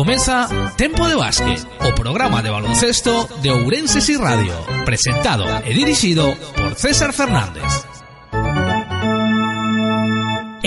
Comeza Tempo de Básquet, o programa de baloncesto de Ourense y Radio, presentado e dirixido por César Fernández.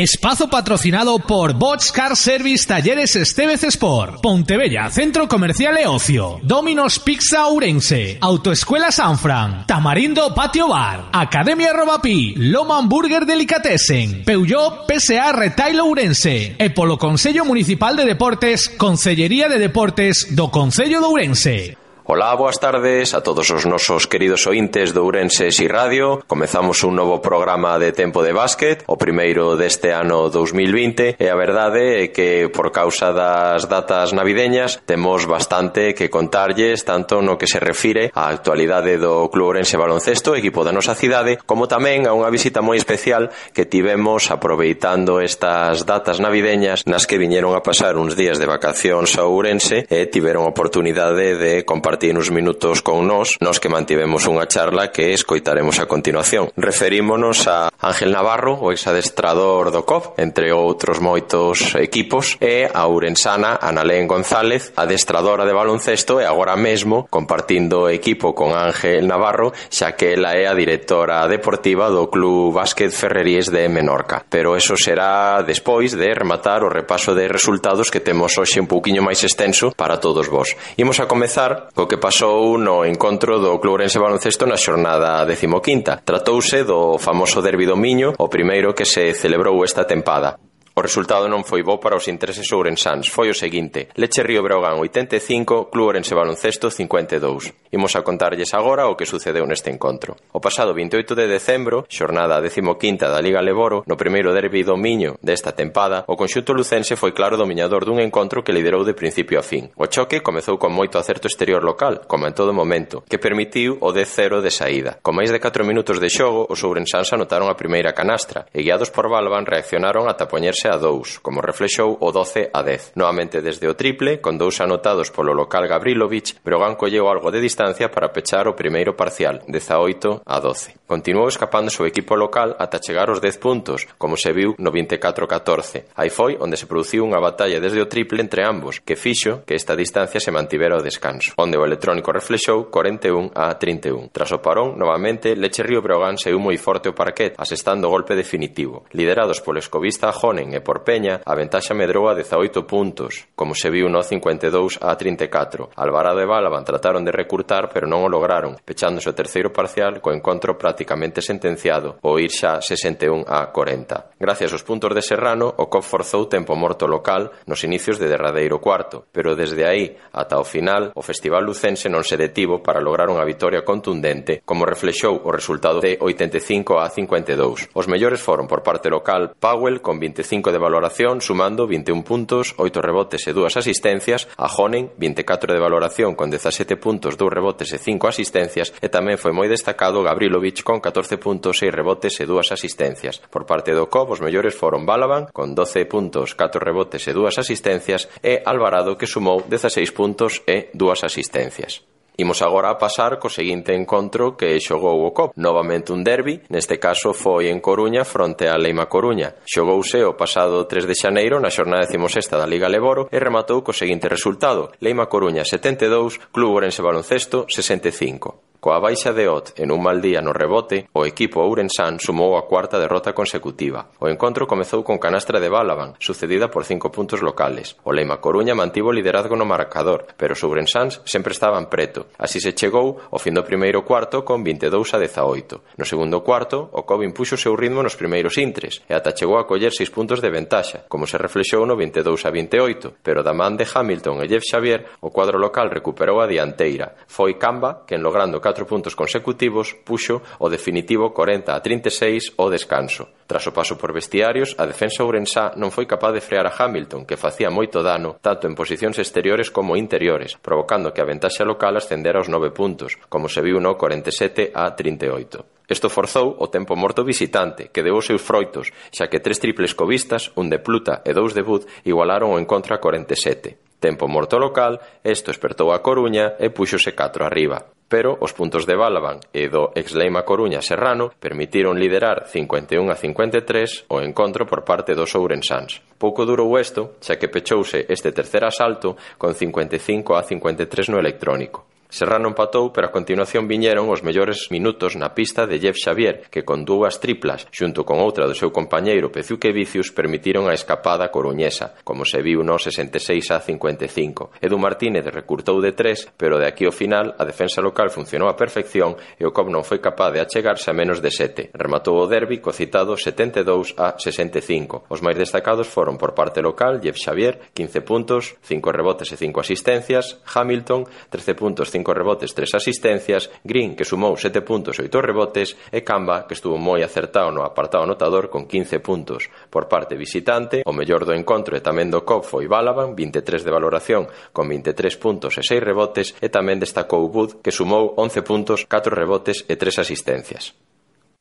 Espazo patrocinado por Bots Car Service Talleres Estevez Sport, Pontebella Centro Comercial e Ocio, Dominos Pizza Ourense, Autoescuela Sanfran, Tamarindo Patio Bar, Academia Robapi, Loma Hamburger Delicatessen, Peugeot PSA Retail Ourense. E polo Municipal de Deportes, Consellería de Deportes do Concello de Ourense. Olá, boas tardes a todos os nosos queridos ointes do Ourense e Radio. Comezamos un novo programa de tempo de básquet, o primeiro deste ano 2020, e a verdade é que por causa das datas navideñas temos bastante que contarlles tanto no que se refire á actualidade do Club Ourense Baloncesto, equipo da nosa cidade, como tamén a unha visita moi especial que tivemos aproveitando estas datas navideñas nas que viñeron a pasar uns días de vacacións a Ourense e tiveron oportunidade de compartir compartir uns minutos con nós, nos que mantivemos unha charla que escoitaremos a continuación. Referímonos a Ángel Navarro, o exadestrador do COP, entre outros moitos equipos, e a Urensana Analén González, adestradora de baloncesto e agora mesmo compartindo equipo con Ángel Navarro, xa que ela é a directora deportiva do Club Básquet Ferreríes de Menorca. Pero eso será despois de rematar o repaso de resultados que temos hoxe un pouquiño máis extenso para todos vos. Imos a comezar co o que pasou no encontro do Club Ourense Baloncesto na xornada 15. Tratouse do famoso derbi do Miño, o primeiro que se celebrou esta tempada. O resultado non foi bo para os intereses ourensáns. Foi o seguinte: Leche Río Breogán 85, Club Ourense Baloncesto 52. Imos a contarlles agora o que sucedeu neste encontro. O pasado 28 de decembro, xornada 15 da Liga Leboro, no primeiro derbi do Miño desta tempada, o conxunto lucense foi claro dominador dun encontro que liderou de principio a fin. O choque comezou con moito acerto exterior local, como en todo momento, que permitiu o 10-0 de saída. Con máis de 4 minutos de xogo, os ourensáns anotaron a primeira canastra e guiados por Balban reaccionaron ata poñerse 11 a 2, como reflexou o 12 a 10. Novamente desde o triple, con dous anotados polo local Gabrilovic, Brogan colleu algo de distancia para pechar o primeiro parcial, 18 a 12. Continuou escapándose o equipo local ata chegar aos 10 puntos, como se viu no 24-14. Aí foi onde se produciu unha batalla desde o triple entre ambos, que fixo que esta distancia se mantivera ao descanso, onde o electrónico reflexou 41 a 31. Tras o parón, novamente, Leche Río Brogan saiu moi forte o parquet, asestando o golpe definitivo. Liderados polo escobista Jonen e por Peña, a ventaxa medrou a 18 puntos, como se viu no 52 a 34. Alvarado e Balaban trataron de recurtar, pero non o lograron, pechándose o terceiro parcial co encontro prácticamente sentenciado, o ir xa 61 a 40. Gracias aos puntos de Serrano, o COP forzou tempo morto local nos inicios de derradeiro cuarto, pero desde aí ata o final o Festival Lucense non se detivo para lograr unha vitoria contundente, como reflexou o resultado de 85 a 52. Os mellores foron por parte local Powell con 25 de valoración sumando 21 puntos, 8 rebotes e 2 asistencias, a Honen 24 de valoración con 17 puntos, 2 rebotes e 5 asistencias e tamén foi moi destacado Gabrilovic con 14 puntos, 6 rebotes e 2 asistencias. Por parte do COB os mellores foron Balaban con 12 puntos, 4 rebotes e 2 asistencias e Alvarado que sumou 16 puntos e 2 asistencias. Imos agora a pasar co seguinte encontro que xogou o COP, novamente un derbi, neste caso foi en Coruña fronte a Leima Coruña. Xogouse o pasado 3 de xaneiro na xornada 16 da Liga Leboro e rematou co seguinte resultado, Leima Coruña 72, Club Orense Baloncesto 65. Coa baixa de Ot en un mal día no rebote, o equipo ourensán sumou a cuarta derrota consecutiva. O encontro comezou con canastra de Balaban, sucedida por cinco puntos locales. O Leima Coruña mantivo o liderazgo no marcador, pero os ourensáns sempre estaban preto. Así se chegou ao fin do primeiro cuarto con 22 a 18. No segundo cuarto, o Cobo impuxo o seu ritmo nos primeiros intres e ata chegou a coller seis puntos de ventaxa, como se reflexou no 22 a 28, pero da man de Hamilton e Jeff Xavier, o cuadro local recuperou a dianteira. Foi Camba quen logrando 4 catro puntos consecutivos puxo o definitivo 40 a 36 ao descanso. Tras o paso por vestiarios, a defensa ourensá non foi capaz de frear a Hamilton, que facía moito dano tanto en posicións exteriores como interiores, provocando que a ventaxa local ascendera aos 9 puntos, como se viu no 47 a 38. Isto forzou o tempo morto visitante, que deu os seus froitos, xa que tres triples covistas, un de Pluta e dous de Bud, igualaron o encontro a 47. Tempo morto local, esto espertou a Coruña e púxose 4 arriba. Pero os puntos de Balaban e do Exleima Coruña Serrano permitiron liderar 51 a 53 o encontro por parte dos Ourensans. Pouco durou isto, xa que pechouse este tercer asalto con 55 a 53 no electrónico. Serrano empatou, pero a continuación viñeron os mellores minutos na pista de Jeff Xavier, que con dúas triplas, xunto con outra do seu compañeiro Pezuquevicius, permitiron a escapada coruñesa, como se viu no 66 a 55. Edu Martínez recurtou de tres, pero de aquí ao final a defensa local funcionou a perfección e o COP non foi capaz de achegarse a menos de sete. Rematou o derbi co citado 72 a 65. Os máis destacados foron por parte local Jeff Xavier, 15 puntos, 5 rebotes e 5 asistencias, Hamilton, 13 puntos, 5 cinco rebotes, tres asistencias, Green, que sumou sete puntos e oito rebotes, e Camba, que estuvo moi acertado no apartado anotador con 15 puntos. Por parte visitante, o mellor do encontro e tamén do COP foi Balaban, 23 de valoración, con 23 puntos e 6 rebotes, e tamén destacou Wood, que sumou 11 puntos, 4 rebotes e 3 asistencias.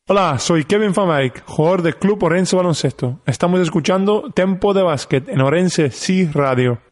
Hola, soy Kevin Famaik, jugador del Club Orense Baloncesto. Estamos escuchando Tempo de Básquet en Orense Sí Radio.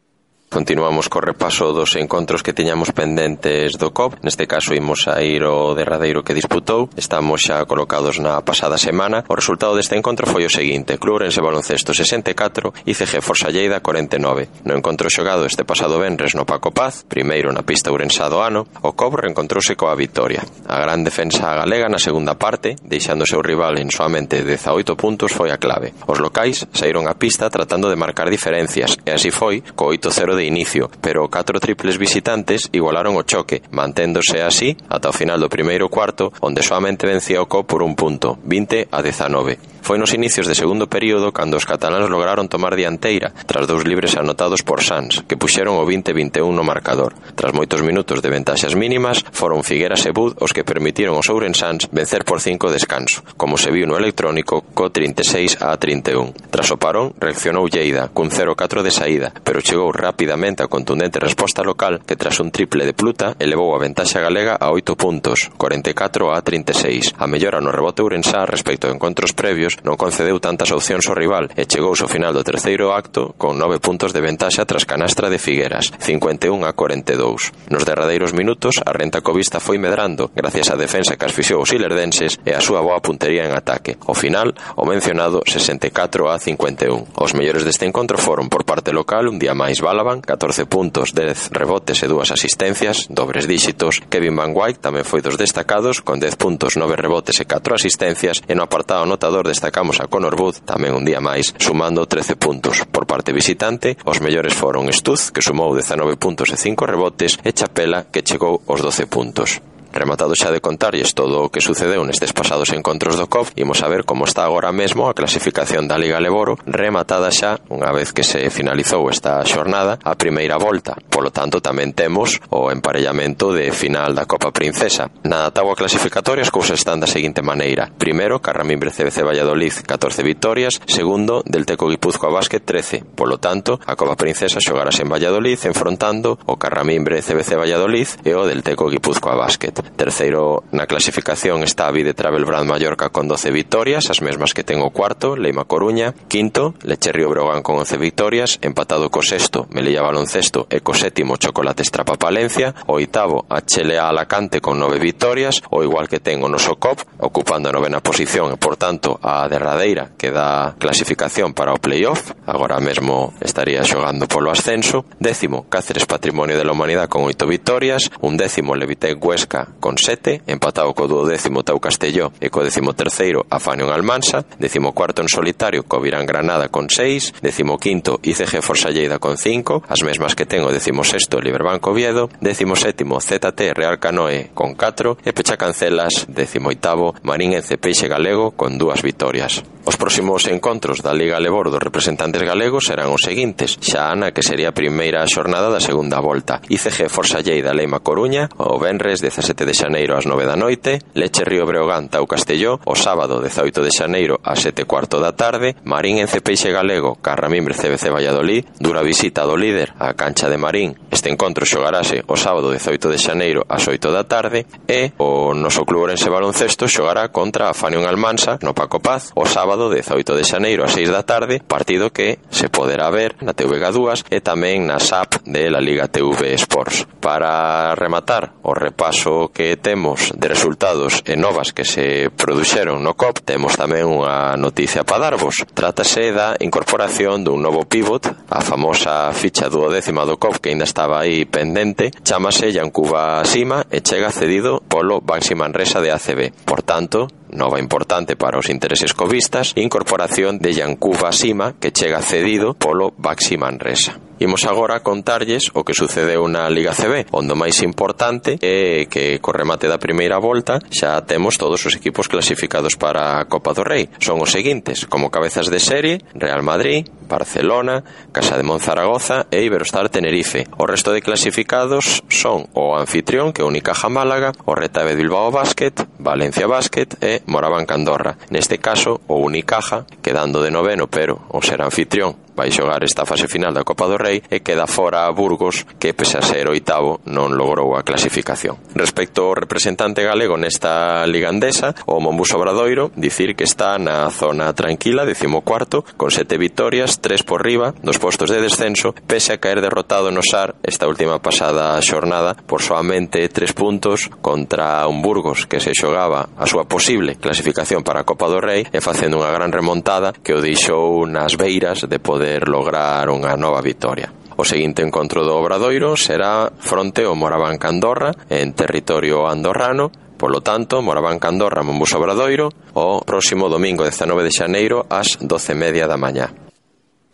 Continuamos co repaso dos encontros que tiñamos pendentes do COP. Neste caso imos a ir o derradeiro que disputou. Estamos xa colocados na pasada semana. O resultado deste encontro foi o seguinte. Clurense Baloncesto 64, ICG Forza Lleida 49. No encontro xogado este pasado venres no Paco Paz, primeiro na pista urensado ano, o COP reencontrouse coa victoria. A gran defensa galega na segunda parte, deixando seu rival en soamente 18 puntos foi a clave. Os locais saíron a pista tratando de marcar diferencias e así foi co 8-0 de de inicio, pero catro triples visitantes igualaron o choque, manténdose así ata o final do primeiro cuarto, onde soamente vencía o Co por un punto, 20 a 19. Foi nos inicios de segundo período cando os cataláns lograron tomar dianteira tras dous libres anotados por Sans, que puxeron o 20-21 no marcador. Tras moitos minutos de ventaxas mínimas, foron Figueras e Bud os que permitiron aos ourensans vencer por cinco descanso, como se viu no electrónico co 36 a 31. Tras o parón, reaccionou Lleida cun 0-4 de saída, pero chegou rapidamente a contundente resposta local que tras un triple de Pluta elevou a ventaxa galega a 8 puntos, 44 a 36. A mellora no rebote ourensá respecto a encontros previos adversarios non concedeu tantas opcións ao rival e chegouse ao final do terceiro acto con nove puntos de ventaxa tras canastra de Figueras, 51 a 42. Nos derradeiros minutos, a renta covista foi medrando gracias á defensa que asfixiou os ilerdenses e a súa boa puntería en ataque. Ao final, o mencionado 64 a 51. Os mellores deste encontro foron por parte local un día máis Balaban, 14 puntos, 10 rebotes e dúas asistencias, dobres díxitos. Kevin Van White tamén foi dos destacados con 10 puntos, 9 rebotes e 4 asistencias e no apartado anotador deste destacamos a Conor Booth tamén un día máis, sumando 13 puntos. Por parte visitante, os mellores foron Stuz, que sumou 19 puntos e 5 rebotes, e Chapela, que chegou aos 12 puntos. Rematado xa de contarlles todo o que sucedeu nestes pasados encontros do COP, imos a ver como está agora mesmo a clasificación da Liga Leboro, rematada xa, unha vez que se finalizou esta xornada, a primeira volta. Polo tanto, tamén temos o emparellamento de final da Copa Princesa. Na tábua clasificatoria as cousas están da seguinte maneira. Primeiro, Carramimbre CBC Valladolid, 14 victorias. Segundo, del Teco Guipúzcoa Basket, 13. Polo tanto, a Copa Princesa xogarase en Valladolid enfrontando o Carramimbre CBC Valladolid e o del Teco Guipúzcoa Basket. Terceiro na clasificación está a Vide Travel Brand Mallorca con 12 victorias, as mesmas que ten o cuarto, Leima Coruña. Quinto, Lecherrío Brogan con 11 victorias, empatado co sexto, Melilla Baloncesto e co sétimo, Chocolate Estrapa Palencia. Oitavo, a Chelea Alacante con 9 victorias, o igual que ten o noso COP, ocupando a novena posición e, por tanto, a derradeira que dá clasificación para o playoff. Agora mesmo estaría xogando polo ascenso. Décimo, Cáceres Patrimonio de la Humanidade con 8 victorias, un décimo Levitec Huesca con sete, empatado co duodécimo Tau Castelló e co décimo terceiro en Almansa, décimo cuarto en solitario co Virán Granada con seis, décimo quinto ICG Forsalleida con cinco, as mesmas que ten o décimo sexto Liberbanco Oviedo, décimo sétimo ZT Real Canoe con 4 e pecha cancelas décimo oitavo Marín en Peixe Galego con dúas vitorias. Os próximos encontros da Liga Lebor dos representantes galegos serán os seguintes, xa na que sería a primeira xornada da segunda volta. ICG Forsalleida Leima Coruña o Benres 17 de xaneiro ás 9 da noite, Leche Río Breogán tau Castelló, o sábado 18 de xaneiro ás 7 cuarto da tarde, Marín en Cepeixe Galego, Carramimbre CBC Valladolid, dura visita do líder á cancha de Marín. Este encontro xogarase o sábado 18 de xaneiro ás 8 da tarde e o noso club Orense Baloncesto xogará contra a Fanion Almansa no Paco Paz o sábado 18 de xaneiro ás 6 da tarde, partido que se poderá ver na TVG2 e tamén na SAP de la Liga TV Sports. Para rematar o repaso que temos de resultados e novas que se produxeron no COP, temos tamén unha noticia para darvos. Trátase da incorporación dun novo pivot, a famosa ficha duodécima do COP que ainda estaba aí pendente, chamase Yancuba Sima e chega cedido polo Bansi Manresa de ACB. Por tanto, nova importante para os intereses covistas, incorporación de Yancuba Sima que chega cedido polo Baxi Manresa. Imos agora contarlles o que sucedeu na Liga CB, onde o máis importante é que co remate da primeira volta xa temos todos os equipos clasificados para a Copa do Rei. Son os seguintes, como cabezas de serie, Real Madrid, Barcelona, Casa de Monzaragoza e Iberostar Tenerife. O resto de clasificados son o anfitrión, que é Unicaja Málaga, o Retabe Bilbao Basket, Valencia Basket e Moraván Candorra. Neste caso, o Unicaja, quedando de noveno, pero o ser anfitrión vai xogar esta fase final da Copa do Rei e queda fora a Burgos que pese a ser oitavo non logrou a clasificación. Respecto ao representante galego nesta liga andesa, o Mombus Obradoiro dicir que está na zona tranquila, decimocuarto, con sete vitorias, tres por riba, dos postos de descenso, pese a caer derrotado no Sar esta última pasada xornada por soamente tres puntos contra un Burgos que se xogaba a súa posible clasificación para a Copa do Rei e facendo unha gran remontada que o deixou nas beiras de poder poder lograr unha nova vitoria. O seguinte encontro do Obradoiro será fronte ao Morabanca Andorra en territorio andorrano Polo tanto, Morabanca Andorra, Mombus Obradoiro, o próximo domingo 19 de xaneiro ás 12:30 da mañá.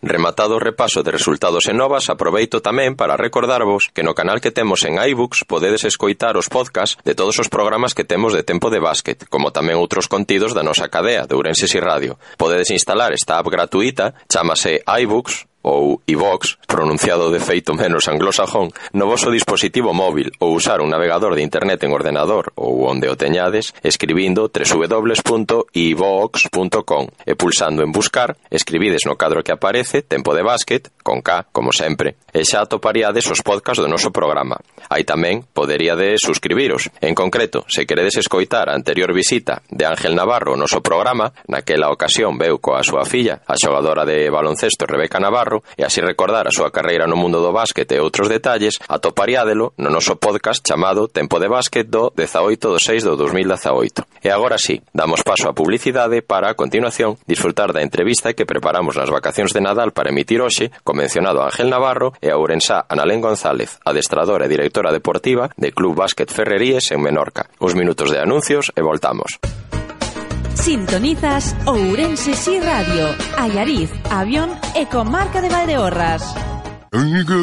Rematado o repaso de resultados e novas, aproveito tamén para recordarvos que no canal que temos en iBooks podedes escoitar os podcast de todos os programas que temos de tempo de básquet, como tamén outros contidos da nosa cadea de Ourenses e Radio. Podedes instalar esta app gratuita, chamase iBooks, ou iVox, pronunciado de feito menos anglosaxón, no voso dispositivo móvil ou usar un navegador de internet en ordenador ou onde o teñades escribindo www.ivox.com e pulsando en buscar, escribides no cadro que aparece Tempo de Básquet, con K, como sempre, e xa atoparíades os podcast do noso programa. Aí tamén poderíades suscribiros. En concreto, se queredes escoitar a anterior visita de Ángel Navarro ao noso programa, naquela ocasión veu coa súa filla, a xogadora de baloncesto Rebeca Navarro, Navarro e así recordar a súa carreira no mundo do básquet e outros detalles, atopariádelo no noso podcast chamado Tempo de Básquet do 18 do 6 do 2018. E agora sí, damos paso á publicidade para, a continuación, disfrutar da entrevista que preparamos nas vacacións de Nadal para emitir hoxe, co mencionado Ángel Navarro e a ourensá Analén González, adestradora e directora deportiva de Club Básquet Ferreríes en Menorca. Uns minutos de anuncios e voltamos. Sintonizas Ourense Sí Radio, Ayariz, Avión e Comarca de Valdeorras.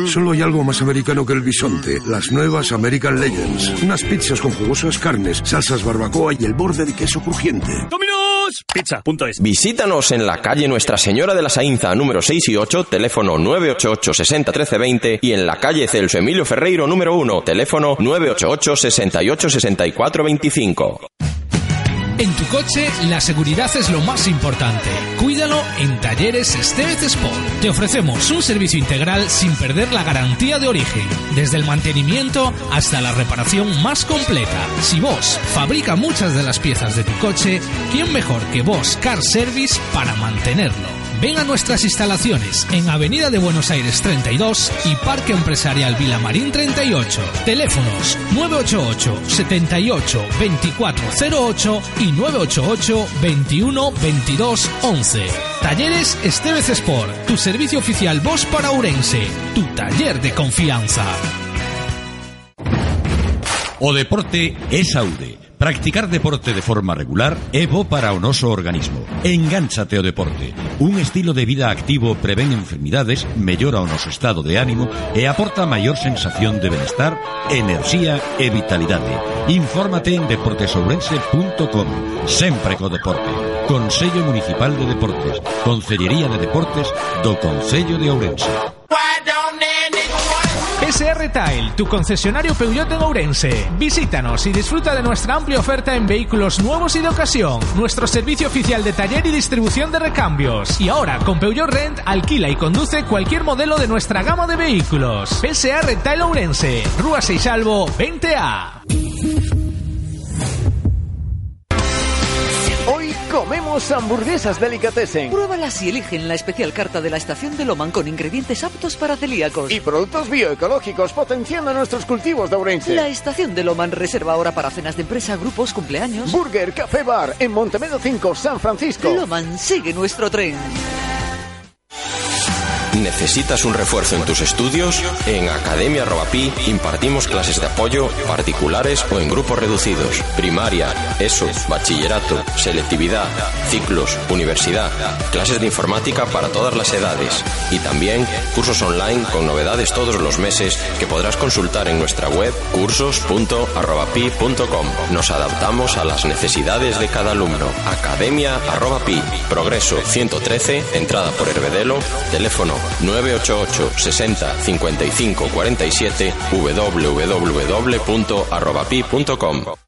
Solo hay algo más americano que el bisonte, las nuevas American Legends. Unas pizzas con jugosas carnes, salsas barbacoa y el borde de queso crujiente. ¡Dominos! Pizza.es Visítanos en la calle Nuestra Señora de la Sainza, número 6 y 8, teléfono 988 60 13 20 y en la calle Celso Emilio Ferreiro, número 1, teléfono 988 68 64 25. En tu coche, la seguridad es lo más importante. Cuídalo en Talleres Estevez Sport. Te ofrecemos un servicio integral sin perder la garantía de origen, desde el mantenimiento hasta la reparación más completa. Si vos fabrica muchas de las piezas de tu coche, ¿quién mejor que vos Car Service para mantenerlo? Ven a nuestras instalaciones en Avenida de Buenos Aires 32 y Parque Empresarial Vilamarín 38. Teléfonos 988 78 2408 y 988 21 22 11. Talleres Estevez Sport, tu servicio oficial Voz para Urense, tu taller de confianza. O deporte saúde. Practicar deporte de forma regular é bo para o noso organismo. Engánchate ao deporte. Un estilo de vida activo prevén enfermidades, mellora o noso estado de ánimo e aporta maior sensación de benestar, enerxía e vitalidade. Infórmate en deportesourense.com. Sempre co deporte. Consello Municipal de Deportes. Consellería de Deportes do Concello de Ourense. SR Tile, tu concesionario Peugeot en Ourense. Visítanos y disfruta de nuestra amplia oferta en vehículos nuevos y de ocasión. Nuestro servicio oficial de taller y distribución de recambios. Y ahora, con Peugeot Rent, alquila y conduce cualquier modelo de nuestra gama de vehículos. SR Tile Ourense, Rúa Seixalvo 20A. Comemos hamburguesas delicatessen. Pruébalas y eligen la especial carta de la estación de Loman con ingredientes aptos para celíacos. Y productos bioecológicos potenciando nuestros cultivos de Ourense. La estación de Loman reserva ahora para cenas de empresa, grupos, cumpleaños. Burger, Café Bar en Montemedo 5, San Francisco. Loman sigue nuestro tren. ¿Necesitas un refuerzo en tus estudios? En Academia Robapi impartimos clases de apoyo particulares o en grupos reducidos. Primaria, ESO, bachillerato, selectividad, ciclos, universidad, clases de informática para todas las edades y también cursos online con novedades todos los meses que podrás consultar en nuestra web cursos.arrobapi.com. Nos adaptamos a las necesidades de cada alumno. Academia Arrobapi, Progreso 113, entrada por Herbedelo, teléfono 988 60 55 47 www.arrobapi.com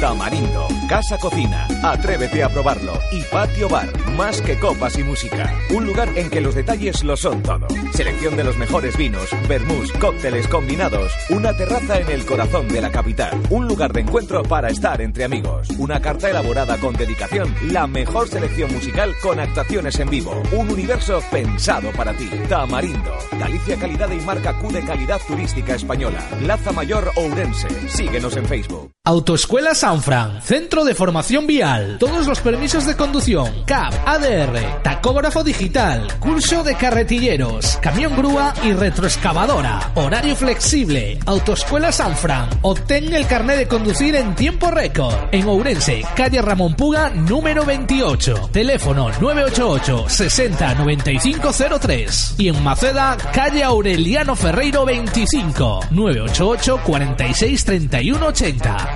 Tamarindo, Casa Cocina, atrévete a probarlo. Y Patio Bar, más que copas y música. Un lugar en que los detalles lo son todo. Selección de los mejores vinos, vermús, cócteles combinados. Una terraza en el corazón de la capital. Un lugar de encuentro para estar entre amigos. Una carta elaborada con dedicación. La mejor selección musical con actuaciones en vivo. Un universo pensado para ti. Tamarindo, Galicia Calidad y marca Q de calidad turística española. Plaza Mayor Ourense. Síguenos en Facebook. Autoescuela Sanfran, Centro de Formación Vial, todos los permisos de conducción, CAP, ADR, tacógrafo digital, curso de carretilleros, camión grúa y retroexcavadora, horario flexible, Autoescuela Sanfran, obtén el carnet de conducir en tiempo récord, en Ourense, calle Ramón Puga, número 28, teléfono 988 60 9503 y en Maceda, calle Aureliano Ferreiro 25, 988 46 31 80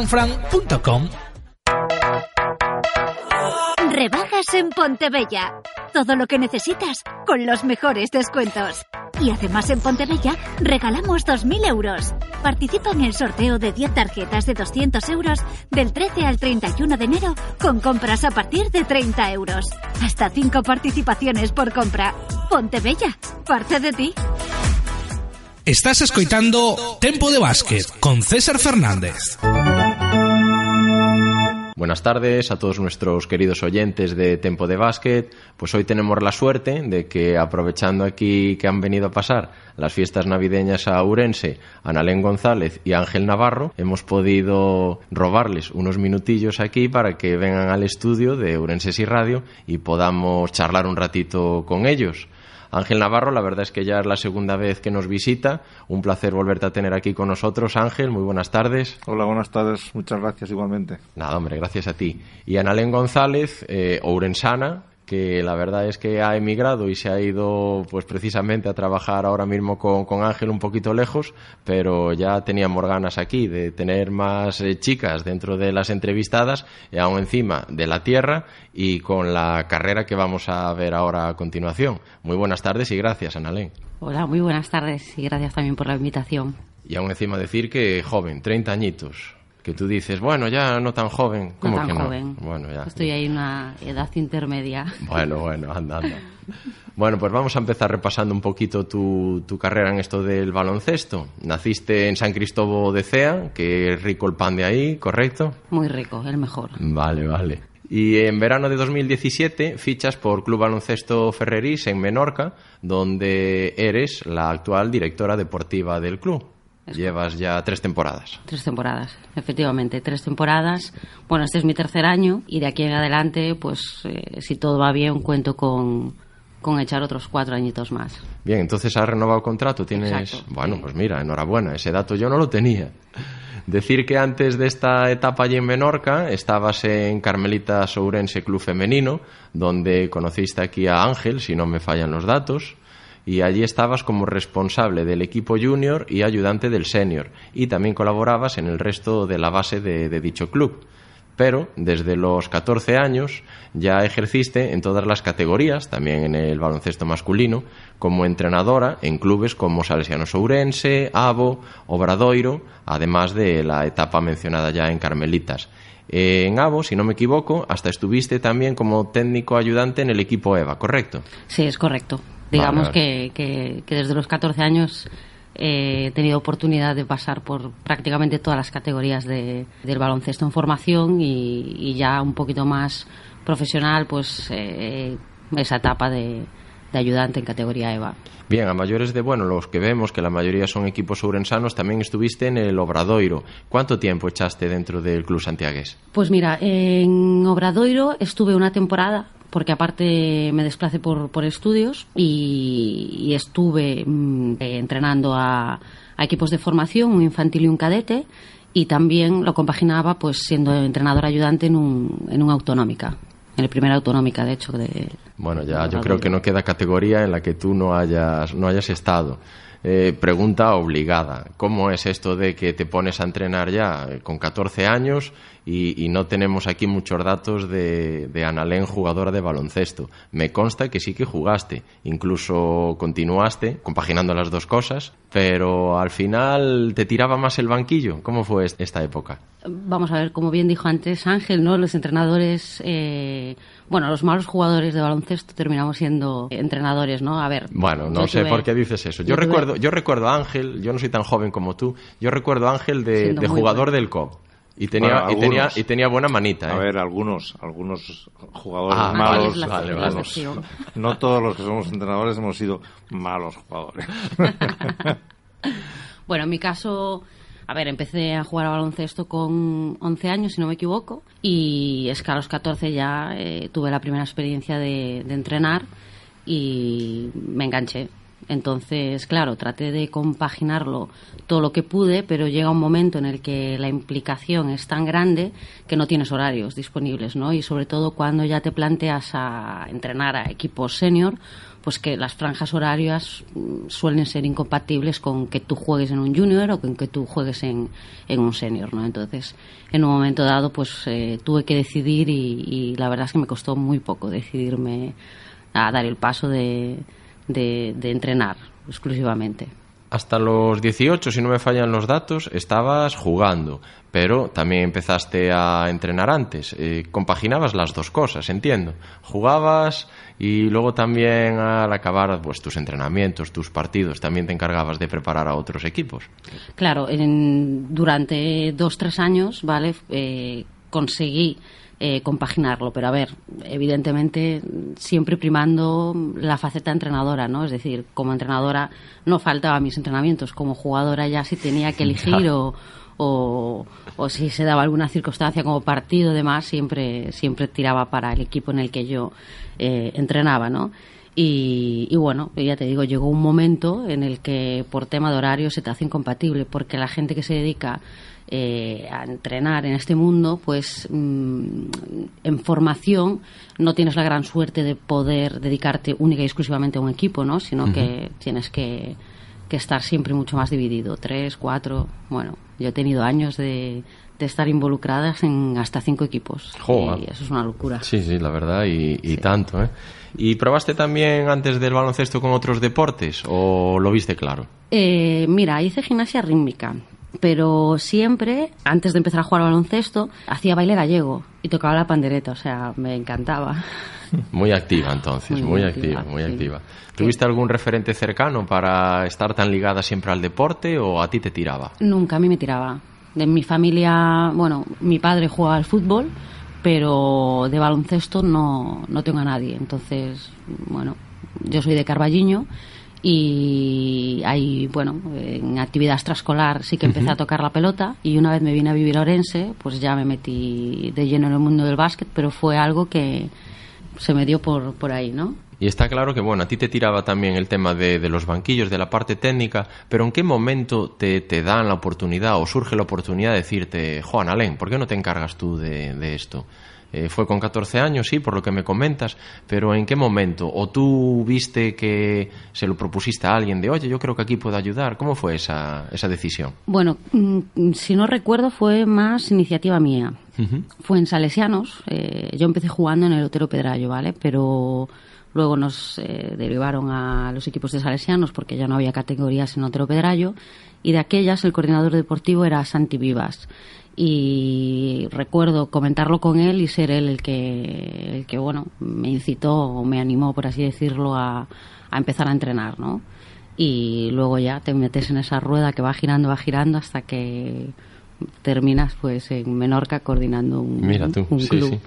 autoescuelasanfran.com Rebajas en Pontebella. Todo lo que necesitas con los mejores descuentos. Y además en Pontebella regalamos 2.000 euros. Participa en el sorteo de 10 tarjetas de 200 euros del 13 al 31 de enero con compras a partir de 30 euros. Hasta 5 participaciones por compra. Pontebella, parte de ti. Estás escoitando Tempo de Básquet con César Fernández. Buenas tardes a todos nuestros queridos oyentes de Tempo de Básquet. Pues hoy tenemos la suerte de que aprovechando aquí que han venido a pasar las fiestas navideñas a Urense, Analén González y Ángel Navarro, hemos podido robarles unos minutillos aquí para que vengan al estudio de Urenses y Radio y podamos charlar un ratito con ellos. Ángel Navarro, la verdad es que ya es la segunda vez que nos visita. Un placer volverte a tener aquí con nosotros, Ángel. Muy buenas tardes. Hola, buenas tardes. Muchas gracias igualmente. Nada, hombre, gracias a ti. Y Analén González, eh, Ourensana, que la verdad es que ha emigrado y se ha ido pues precisamente a trabajar ahora mismo con, con Ángel un poquito lejos, pero ya teníamos ganas aquí de tener más eh, chicas dentro de las entrevistadas, y aún encima de la tierra y con la carrera que vamos a ver ahora a continuación. Muy buenas tardes y gracias, Analén. Hola, muy buenas tardes y gracias también por la invitación. Y aún encima decir que joven, 30 añitos que tú dices, bueno, ya no tan joven. ¿Cómo no tan que joven. no? Bueno, ya. Estoy ahí en una edad intermedia. Bueno, bueno, anda, anda. Bueno, pues vamos a empezar repasando un poquito tu, tu, carrera en esto del baloncesto. Naciste en San Cristóbal de Cea, que es rico el pan de ahí, ¿correcto? Muy rico, el mejor. Vale, vale. Y en verano de 2017 fichas por Club Baloncesto Ferrerís en Menorca, donde eres la actual directora deportiva del club. Llevas ya tres temporadas. Tres temporadas, efectivamente, tres temporadas. Bueno, este es mi tercer año y de aquí en adelante, pues eh, si todo va bien, cuento con, con echar otros cuatro añitos más. Bien, entonces has renovado contrato. Tienes. Exacto, bueno, sí. pues mira, enhorabuena. Ese dato yo no lo tenía. Decir que antes de esta etapa allí en Menorca estabas en Carmelita Sourense Club Femenino, donde conociste aquí a Ángel, si no me fallan los datos y allí estabas como responsable del equipo junior y ayudante del senior y también colaborabas en el resto de la base de, dicho club. Pero desde los 14 años ya ejerciste en todas las categorías, también en el baloncesto masculino, como entrenadora en clubes como Salesiano Sourense, Abo, Obradoiro, además de la etapa mencionada ya en Carmelitas. En Abo, si no me equivoco, hasta estuviste también como técnico ayudante en el equipo EVA, ¿correcto? Sí, es correcto digamos Vale. que, que, que, desde los 14 años he tenido oportunidad de pasar por prácticamente todas las categorías de, del baloncesto en formación y, y, ya un poquito más profesional, pues eh, esa etapa de, de ayudante en categoría EVA. Bien, a mayores de, bueno, los que vemos que la mayoría son equipos ourensanos, también estuviste en el Obradoiro. ¿Cuánto tiempo echaste dentro del Club Santiagués? Pues mira, en Obradoiro estuve una temporada porque aparte me desplacé por, por estudios y, y estuve mmm, entrenando a, a, equipos de formación, un infantil y un cadete, y también lo compaginaba pues siendo entrenador ayudante en un, en una autonómica, en el primer autonómica, de hecho. De, bueno, ya yo creo que no queda categoría en la que tú no hayas, no hayas estado. Eh, pregunta obligada. ¿Cómo es esto de que te pones a entrenar ya con 14 años y, y no tenemos aquí muchos datos de, de Analén, jugadora de baloncesto? Me consta que sí que jugaste, incluso continuaste compaginando las dos cosas, pero al final te tiraba más el banquillo. ¿Cómo fue esta época? Vamos a ver, como bien dijo antes Ángel, ¿no? Los entrenadores, eh, bueno, los malos jugadores de baloncesto terminamos siendo entrenadores, ¿no? A ver. Bueno, no sé tuve, por qué dices eso. Yo, yo recuerdo, tuve... yo recuerdo a Ángel, yo no soy tan joven como tú, yo recuerdo a Ángel de, de jugador bueno. del COP. Y tenía, bueno, y, tenía, y tenía buena manita. ¿eh? A ver, algunos, algunos jugadores ah, malos. La, vale. No todos los que somos entrenadores hemos sido malos jugadores. bueno, en mi caso, a ver, empecé a jugar a baloncesto con 11 años, si no me equivoco, y es que a los 14 ya eh, tuve la primera experiencia de, de entrenar y me enganché. Entonces, claro, traté de compaginarlo todo lo que pude, pero llega un momento en el que la implicación es tan grande que no tienes horarios disponibles, ¿no? Y sobre todo cuando ya te planteas a entrenar a equipos senior, pues que las franjas horarias suelen ser incompatibles con que tú juegues en un junior o con que tú juegues en, en un senior, ¿no? Entonces, en un momento dado, pues eh, tuve que decidir y la verdad es que me costó muy poco decidirme a dar el paso de de, de, entrenar exclusivamente. Hasta los 18, si no me fallan los datos, estabas jugando, pero también empezaste a entrenar antes. Eh, compaginabas las dos cosas, entiendo. Jugabas y luego también al acabar pues, tus entrenamientos, tus partidos, también te encargabas de preparar a otros equipos. Claro, en, durante dos, tres años, ¿vale? Eh, conseguí eh, compaginarlo. Pero a ver, evidentemente siempre primando la faceta entrenadora, ¿no? Es decir, como entrenadora no faltaba mis entrenamientos, como jugadora ya si tenía que elegir o, o, o, si se daba alguna circunstancia como partido demás, siempre, siempre tiraba para el equipo en el que yo eh, entrenaba, ¿no? Y, y, bueno, ya te digo, llegó un momento en el que por tema de horario se te hace incompatible, porque la gente que se dedica eh, a entrenar en este mundo, pues mmm, en formación no tienes la gran suerte de poder dedicarte única y exclusivamente a un equipo, ¿no? Sino uh -huh. que tienes que, que, estar siempre mucho más dividido, tres, cuatro, bueno, yo he tenido años de, de estar involucradas en hasta cinco equipos. Joder. Y eso es una locura. Sí, sí, la verdad, y, y sí. tanto, ¿eh? ¿Y probaste también antes del baloncesto con otros deportes o lo viste claro? Eh, mira, hice gimnasia rítmica, pero siempre, antes de empezar a jugar al baloncesto, hacía baile gallego y tocaba la pandereta, o sea, me encantaba. Muy activa entonces, muy, muy activa, activa, muy sí. activa. ¿Tuviste algún referente cercano para estar tan ligada siempre al deporte o a ti te tiraba? Nunca, a mí me tiraba. De mi familia, bueno, mi padre juega al fútbol, pero de baloncesto no, no tengo a nadie. Entonces, bueno, yo soy de Carballiño y hay, bueno, en actividad extraescolar sí que empecé uh -huh. a tocar la pelota y una vez me vine a vivir a Orense, pues ya me metí de lleno en el mundo del básquet, pero fue algo que se me dio por, por ahí, ¿no? Y está claro que, bueno, a ti te tiraba también el tema de, de los banquillos, de la parte técnica, pero ¿en qué momento te, te, dan la oportunidad o surge la oportunidad de decirte, Juan Alén, ¿por qué no te encargas tú de, de esto? Eh, fue con 14 años, sí, por lo que me comentas, pero ¿en qué momento? ¿O tú viste que se lo propusiste a alguien de, oye, yo creo que aquí puedo ayudar? ¿Cómo fue esa, esa decisión? Bueno, mm, si no recuerdo, fue más iniciativa mía. Uh -huh. Fue en Salesianos. Eh, yo empecé jugando en el Otero Pedrallo, ¿vale? Pero luego nos eh, derivaron a los equipos de Salesianos porque ya no había categorías en Otero Pedrallo y de aquellas el coordinador deportivo era Santi Vivas y recuerdo comentarlo con él y ser él el que, el que bueno, me incitó o me animó, por así decirlo, a, a empezar a entrenar, ¿no? y luego ya te metes en esa rueda que va girando, va girando hasta que terminas pues en Menorca coordinando un, Mira tú, un sí, club. sí.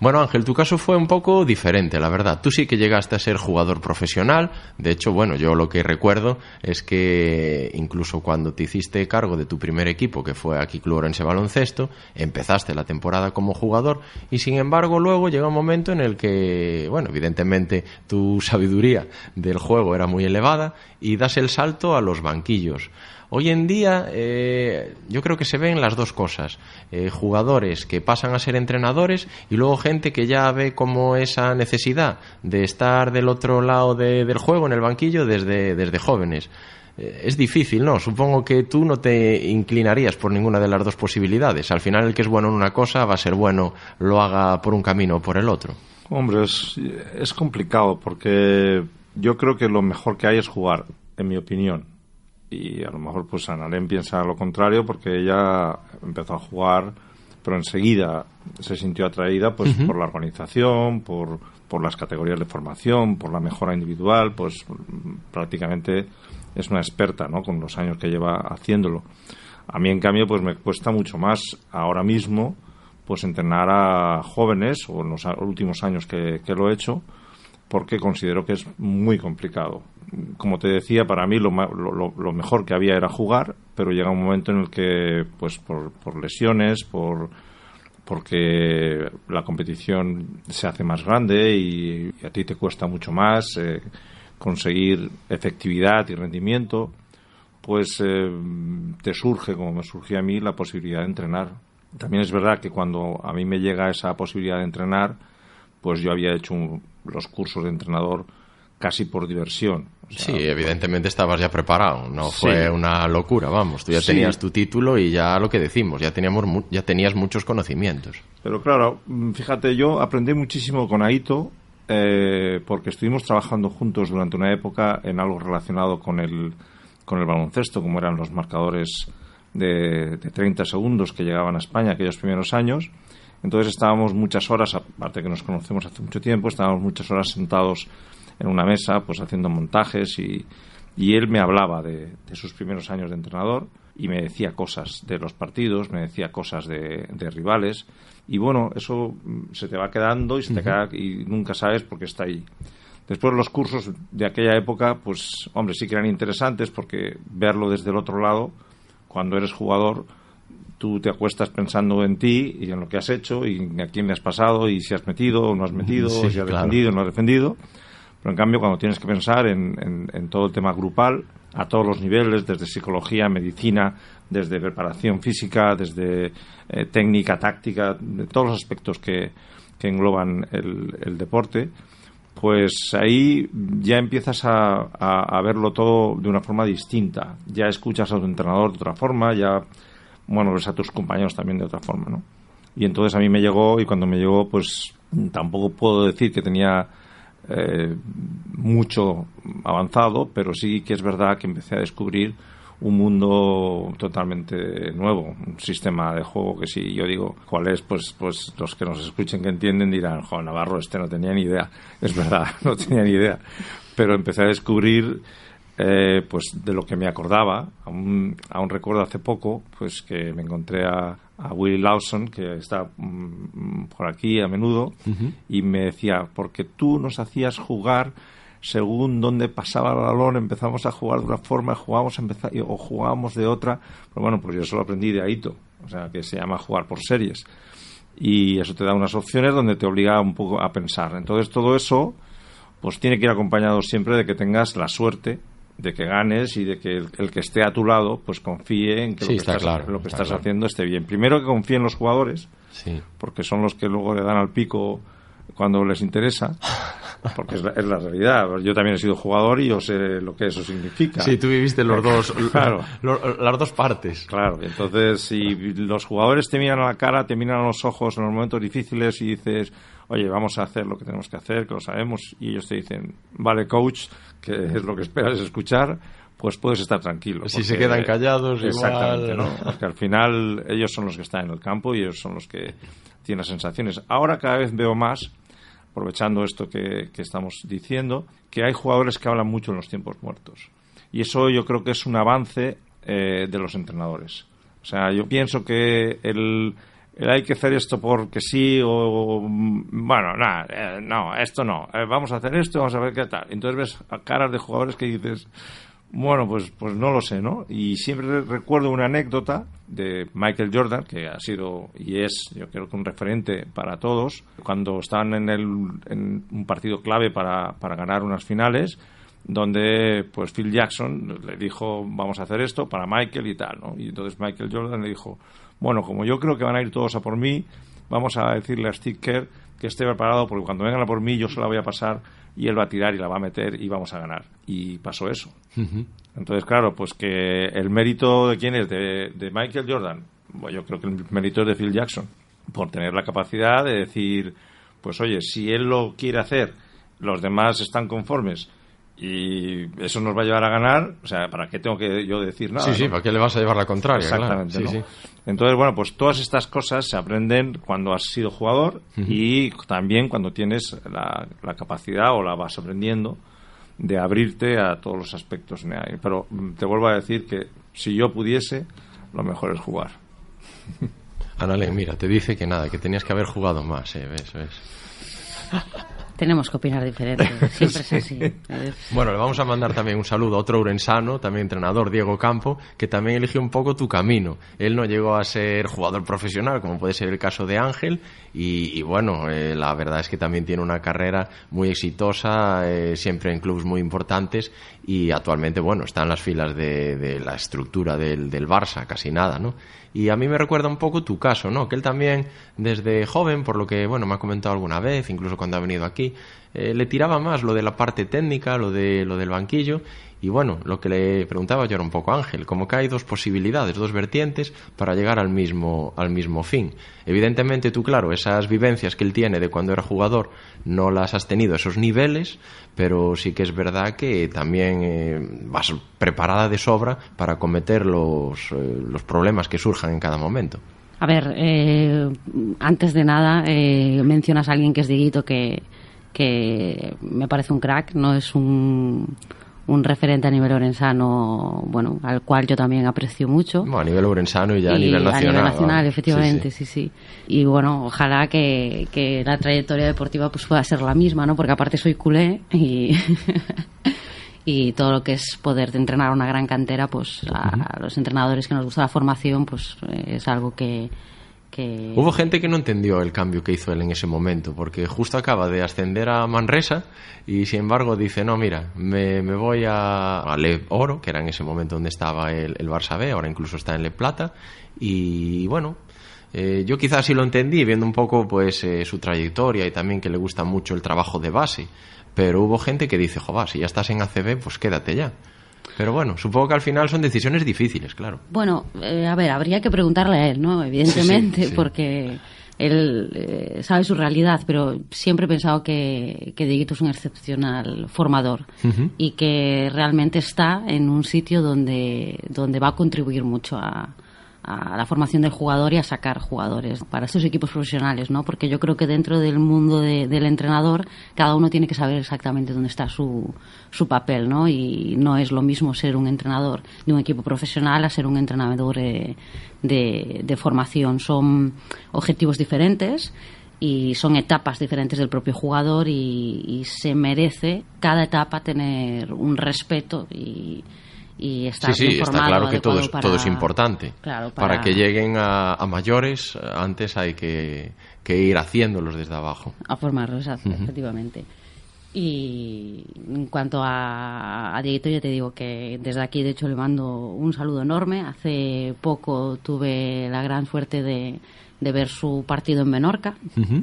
Bueno, Ángel, tu caso fue un poco diferente, la verdad. Tú sí que llegaste a ser jugador profesional. De hecho, bueno, yo lo que recuerdo es que incluso cuando te hiciste cargo de tu primer equipo, que fue aquí Club Orense Baloncesto, empezaste la temporada como jugador y sin embargo luego llega un momento en el que, bueno, evidentemente tu sabiduría del juego era muy elevada y das el salto a los banquillos. Hoy en día eh, yo creo que se ven las dos cosas. Eh, jugadores que pasan a ser entrenadores y luego gente que ya ve como esa necesidad de estar del otro lado de- del juego, en el banquillo, desde, desde jóvenes. Eh, es difícil, ¿no? Supongo que tú no te inclinarías por ninguna de las dos posibilidades. Al final el que es bueno en una cosa va a ser bueno, lo haga por un camino o por el otro. Hombre, es, es complicado porque yo creo que lo mejor que hay es jugar, en mi opinión. Y a lo mejor pues Analén piensa lo contrario porque ella empezó a jugar, pero enseguida se sintió atraída pues por la organización, por, por las categorías de formación, por la mejora individual, pues prácticamente es una experta, ¿no? Con los años que lleva haciéndolo. A mí, en cambio, pues me cuesta mucho más ahora mismo pues entrenar a jóvenes o en los últimos años que, que lo he hecho porque considero que es muy complicado. Como te decía, para mí lo, lo- lo- mejor que había era jugar, pero llega un momento en el que, pues por, lesiones, por porque la competición se hace más grande y, a ti te cuesta mucho más eh, conseguir efectividad y rendimiento, pues eh, te surge, como me surgió a mí, la posibilidad de entrenar. También es verdad que cuando a mí me llega esa posibilidad de entrenar, pues yo había hecho los cursos de entrenador casi por diversión. O sea, Sí, evidentemente estabas ya preparado, no Sí. fue una locura, vamos, tú ya Sí. tenías tu título y ya lo que decimos, ya teníamos mu- ya tenías muchos conocimientos. Pero claro, mm, fíjate, yo aprendí muchísimo con Aito eh, porque estuvimos trabajando juntos durante una época en algo relacionado con el, con el baloncesto, como eran los marcadores de, de 30 segundos que llegaban a España aquellos primeros años. Entonces estábamos muchas horas, aparte que nos conocemos hace mucho tiempo, estábamos muchas horas sentados en una mesa, pues haciendo montajes y, y él me hablaba de, de sus primeros años de entrenador y me decía cosas de los partidos, me decía cosas de, de rivales y bueno, eso mm, se te va quedando y se te Ujú. queda y nunca sabes por qué está ahí. Después los cursos de aquella época, pues hombre, sí que eran interesantes porque verlo desde el otro lado, cuando eres jugador, tú te acuestas pensando en ti y en lo que has hecho y a quién le has pasado y si has metido o no has metido, Sí, o si has claro. defendido o no has defendido. Pero en cambio, cuando tienes que pensar en, todo el tema grupal, a todos los niveles, desde psicología, medicina, desde preparación física, desde eh, técnica, táctica, de todos los aspectos que, engloban el, deporte, pues ahí ya empiezas a, a- a verlo todo de una forma distinta. Ya escuchas a tu entrenador de otra forma, ya, bueno, ves a tus compañeros también de otra forma, ¿no? Y entonces a mí me llegó, y cuando me llegó, pues tampoco puedo decir que tenía eh, mucho avanzado, pero sí que es verdad que empecé a descubrir un mundo totalmente nuevo, un sistema de juego que si yo digo cuál es, pues, pues los que nos escuchen que entienden dirán, jo, Navarro, este no tenía ni idea. Es verdad, no tenía ni idea. Pero empecé a descubrir eh, pues de lo que me acordaba. Aún, aún recuerdo hace poco pues que me encontré a, a Willie Lawson, que está mm, por aquí a menudo, y me decía, porque tú nos hacías jugar según dónde pasaba el balón, empezamos a jugar de una forma, jugábamos empezar, o jugábamos de otra. Pero bueno, pues yo eso lo aprendí de Aito, o sea, que se llama jugar por series. Y eso te da unas opciones donde te obliga un poco a pensar. Entonces todo eso, pues tiene que ir acompañado siempre de que tengas la suerte de que ganes y de que el, el que esté a tu lado pues confíe en que Sí, lo que está estás, claro, lo que está estás claro. haciendo esté bien. Primero que confíe en los jugadores, Sí. porque son los que luego le dan al pico cuando les interesa, porque es la, es la realidad. Yo también he sido jugador y yo sé lo que eso significa. Sí, tú viviste los dos, claro. lo- las dos partes. Claro, entonces si los jugadores te miran a la cara, te miran a los ojos en los momentos difíciles y dices, oye, vamos a hacer lo que tenemos que hacer, que lo sabemos, y ellos te dicen, vale, coach, que es lo que esperas escuchar, pues puedes estar tranquilo. Si se quedan callados, Exactamente, igual. ¿no? Porque al final ellos son los que están en el campo y ellos son los que tienen las sensaciones. Ahora cada vez veo más, aprovechando esto que, que estamos diciendo, que hay jugadores que hablan mucho en los tiempos muertos. Y eso yo creo que es un avance eh, de los entrenadores. O sea, yo pienso que el, hay que hacer esto porque sí o bueno, nada, eh, no, esto no, eh, vamos a hacer esto, vamos a ver qué tal. Entonces ves a caras de jugadores que dices, bueno, pues, pues no lo sé, ¿no? Y siempre recuerdo una anécdota de Michael Jordan, que ha sido y es, yo creo que un referente para todos, cuando estaban en, el, en un partido clave para, para ganar unas finales, donde pues Phil Jackson le dijo vamos a hacer esto para Michael y tal, ¿no? Y entonces Michael Jordan le dijo, bueno, como yo creo que van a ir todos a por mí, vamos a decirle a Steve Kerr que esté preparado porque cuando vengan a por mí yo se la voy a pasar y él va a tirar y la va a meter y vamos a ganar. Y pasó eso. Entonces, claro, pues que el mérito de quién es, de, de Michael Jordan, bueno, yo creo que el mérito es de Phil Jackson, por tener la capacidad de decir, pues oye, si él lo quiere hacer, los demás están conformes y eso nos va a llevar a ganar, o sea, ¿para qué tengo que yo decir nada? Sí, sí, ¿para qué le vas a llevar la contraria? Exactamente, Entonces, bueno, pues todas estas cosas se aprenden cuando has sido jugador y también cuando tienes la, capacidad o la vas aprendiendo de abrirte a todos los aspectos. Pero mm, te vuelvo a decir que si yo pudiese, lo mejor es jugar. Anale, mira, te dice que nada, que tenías que haber jugado más, ¿eh? ¿Ves? ¿Ves? Tenemos que opinar diferente, siempre es así. Bueno, le vamos a mandar también un saludo a otro urensano, también entrenador, Diego Campo, que también eligió un poco tu camino. Él no llegó a ser jugador profesional, como puede ser el caso de Ángel, y, bueno, eh, la verdad es que también tiene una carrera muy exitosa, eh, siempre en clubes muy importantes, y actualmente, bueno, está en las filas de, la estructura del, del Barça, casi nada, ¿no? Y a mí me recuerda un poco tu caso, ¿no? Que él también, desde joven, por lo que, bueno, me ha comentado alguna vez, incluso cuando ha venido aquí, eh, le tiraba más lo de la parte técnica, lo, de, lo del banquillo, y bueno, lo que le preguntaba yo era un poco Ángel, como que hay dos posibilidades, dos vertientes para llegar al mismo, al mismo fin. Evidentemente tú, claro, esas vivencias que él tiene de cuando era jugador no las has tenido esos niveles, pero sí que es verdad que también eh, vas preparada de sobra para cometer los, eh, los problemas que surjan en cada momento. A ver, eh, antes de nada, mencionas a alguien que es Dieguito que, que me parece un crack, no es un un referente a nivel orensano, bueno, al cual yo también aprecio mucho. a nivel orensano y ya a nivel nacional. A nivel nacional, efectivamente, sí sí. Y bueno, ojalá que, que, la trayectoria deportiva pues pueda ser la misma, ¿no? Porque aparte soy culé y... y todo lo que es poder entrenar una gran cantera, pues a, los entrenadores que nos gusta la formación, pues es algo que, Hubo gente que no entendió el cambio que hizo él en ese momento, porque justo acaba de ascender a Manresa y sin embargo dice, no, mira, me, voy a, Le Oro, que era en ese momento donde estaba el, el Barça B, ahora incluso está en Le Plata, y bueno, eh, yo quizás sí lo entendí viendo un poco pues eh, su trayectoria y también que le gusta mucho el trabajo de base, pero hubo gente que dice, joder, si ya estás en ACB, pues quédate ya. Pero bueno, supongo que al final son decisiones difíciles, claro. Bueno, eh, a ver, habría que preguntarle a él, ¿no? Evidentemente, porque él eh, sabe su realidad, pero siempre he pensado que, que Dieguito es un excepcional formador y que realmente está en un sitio donde, donde va a contribuir mucho a, a la formación del jugador y a sacar jugadores para esos equipos profesionales, ¿no? Porque yo creo que dentro del mundo del entrenador cada uno tiene que saber exactamente dónde está su, su papel, ¿no? Y no es lo mismo ser un entrenador de un equipo profesional a ser un entrenador de, de, formación. Son objetivos diferentes y son etapas diferentes del propio jugador y, y se merece cada etapa tener un respeto y y estar sí, sí, está claro que todo es, todo es importante. para... que lleguen a, mayores, antes hay que, ir haciéndolos desde abajo. A formarlos, efectivamente. Y en cuanto a, a Dieguito, yo te digo que desde aquí, de hecho, le mando un saludo enorme. Hace poco tuve la gran suerte de, de ver su partido en Menorca,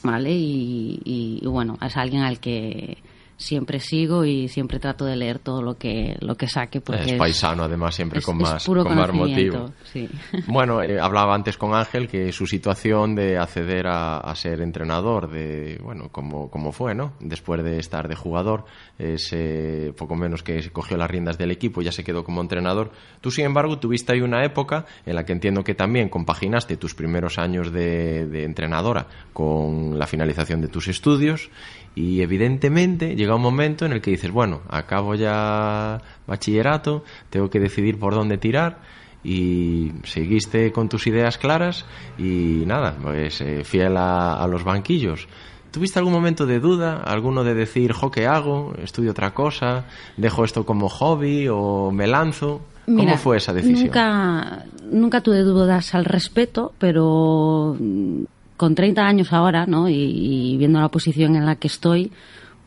¿vale? y, bueno, es alguien al que siempre sigo y siempre trato de leer todo lo que lo que saque porque es, paisano además siempre con más con más motivo. bueno eh, hablaba antes con Ángel que su situación de acceder a, ser entrenador de bueno como, como fue no después de estar de jugador ese poco menos que cogió las riendas del equipo ya se quedó como entrenador. Tú sin embargo tuviste ahí una época en la que entiendo que también compaginaste tus primeros años de, de entrenadora con la finalización de tus estudios y evidentemente llega un momento en el que dices, bueno, acabo ya bachillerato, tengo que decidir por dónde tirar y seguiste con tus ideas claras y nada, pues eh, fiel a, a, los banquillos. ¿Tuviste algún momento de duda, alguno de decir, jo, ¿qué hago? ¿Estudio otra cosa? ¿Dejo esto como hobby o me lanzo? ¿Cómo Mira, fue esa decisión? Nunca, nunca tuve dudas al respecto, pero con 30 años ahora, ¿no? Y, y viendo la posición en la que estoy,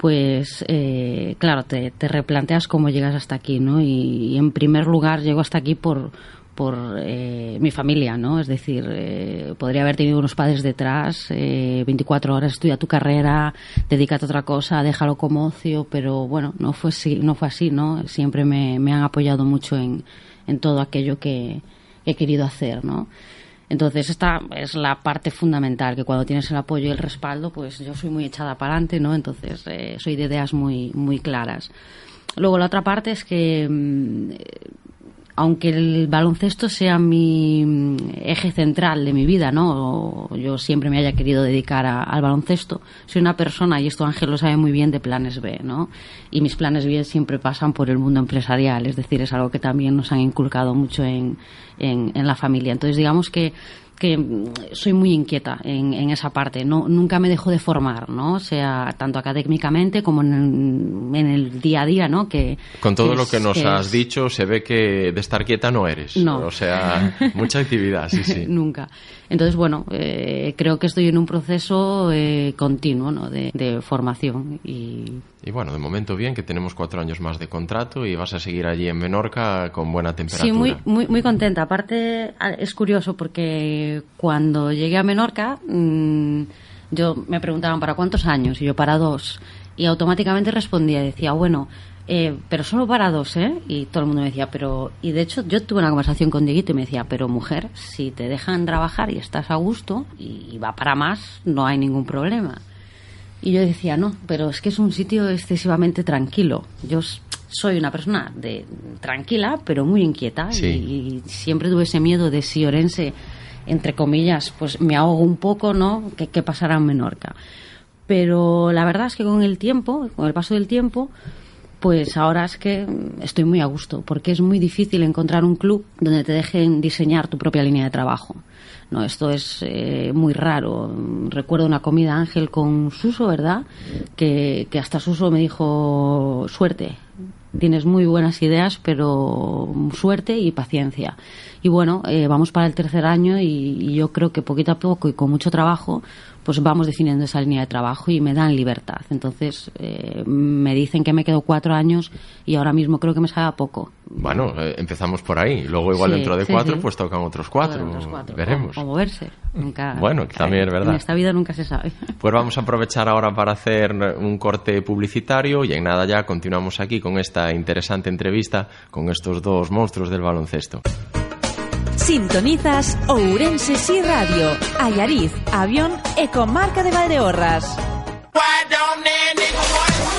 pues eh, claro, te, te, replanteas cómo llegas hasta aquí, ¿no? Y, y, en primer lugar llego hasta aquí por por eh, mi familia, ¿no? Es decir, eh, podría haber tenido unos padres detrás, 24 horas, estudia tu carrera, dedícate a otra cosa, déjalo como ocio, pero bueno, no fue así, no fue así, ¿no? Siempre me, me han apoyado mucho en, en todo aquello que he querido hacer, ¿no? Entonces, esta es la parte fundamental, que cuando tienes el apoyo y el respaldo, pues yo soy muy echada para adelante, ¿no? Entonces, eh, soy de ideas muy, muy claras. Luego, la otra parte es que, mm, aunque el baloncesto sea mi eje central de mi vida, ¿no? Yo siempre me haya querido dedicar al baloncesto, soy una persona, y esto Ángel lo sabe muy bien, de planes B, ¿no? Y mis planes B siempre pasan por el mundo empresarial, es decir, es algo que también nos han inculcado mucho en, en la familia. Entonces, digamos que que soy muy inquieta en, en, esa parte. No, nunca me dejo de formar, ¿no? O sea, tanto académicamente como en, en el día a día, ¿no? Que, Con todo lo que nos has dicho, se ve que de estar quieta no eres. No. O sea, mucha actividad, sí, sí. nunca. Entonces, bueno, eh, creo que estoy en un proceso eh, continuo, ¿no? De, de formación y y bueno, de momento bien, que tenemos cuatro años más de contrato y vas a seguir allí en Menorca con buena temperatura. Sí, muy, muy, muy contenta. Aparte, es curioso porque cuando llegué a Menorca, mmm, yo me preguntaban para cuántos años y yo para dos. Y automáticamente respondía, decía, bueno, eh, pero solo para dos, ¿eh? Y todo el mundo me decía, pero. Y de hecho, yo tuve una conversación con Dieguito y me decía, pero mujer, si te dejan trabajar y estás a gusto y va para más, no hay ningún problema. Y yo decía, no, pero es que es un sitio excesivamente tranquilo. Yo soy una persona de tranquila, pero muy inquieta. Sí. Y, y, siempre tuve ese miedo de si Orense, entre comillas, pues me ahogo un poco, ¿no? ¿Qué, qué pasará en Menorca? Pero la verdad es que con el tiempo, con el paso del tiempo, pues ahora es que estoy muy a gusto, porque es muy difícil encontrar un club donde te dejen diseñar tu propia línea de trabajo. No, esto es eh, muy raro. Recuerdo una comida Ángel con Suso, ¿verdad? Que, que hasta Suso me dijo, suerte, tienes muy buenas ideas, pero suerte y paciencia. Y bueno, eh, vamos para el tercer año y, y, yo creo que poquito a poco y con mucho trabajo, pues vamos definiendo esa línea de trabajo y me dan libertad. Entonces, eh, me dicen que me quedo cuatro años y ahora mismo creo que me salga poco. Bueno, eh, empezamos por ahí. Luego igual Sí, dentro de sí, cuatro, sí. pues tocan otros cuatro. Otros cuatro. Veremos. O, o moverse. Nunca, Bueno, también es verdad. En esta vida nunca se sabe. Pues vamos a aprovechar ahora para hacer un corte publicitario y en nada ya continuamos aquí con esta interesante entrevista con estos dos monstruos del baloncesto. Sintonizas Ourense Sí Radio, Ayariz, Avión e Comarca de Valdeorras.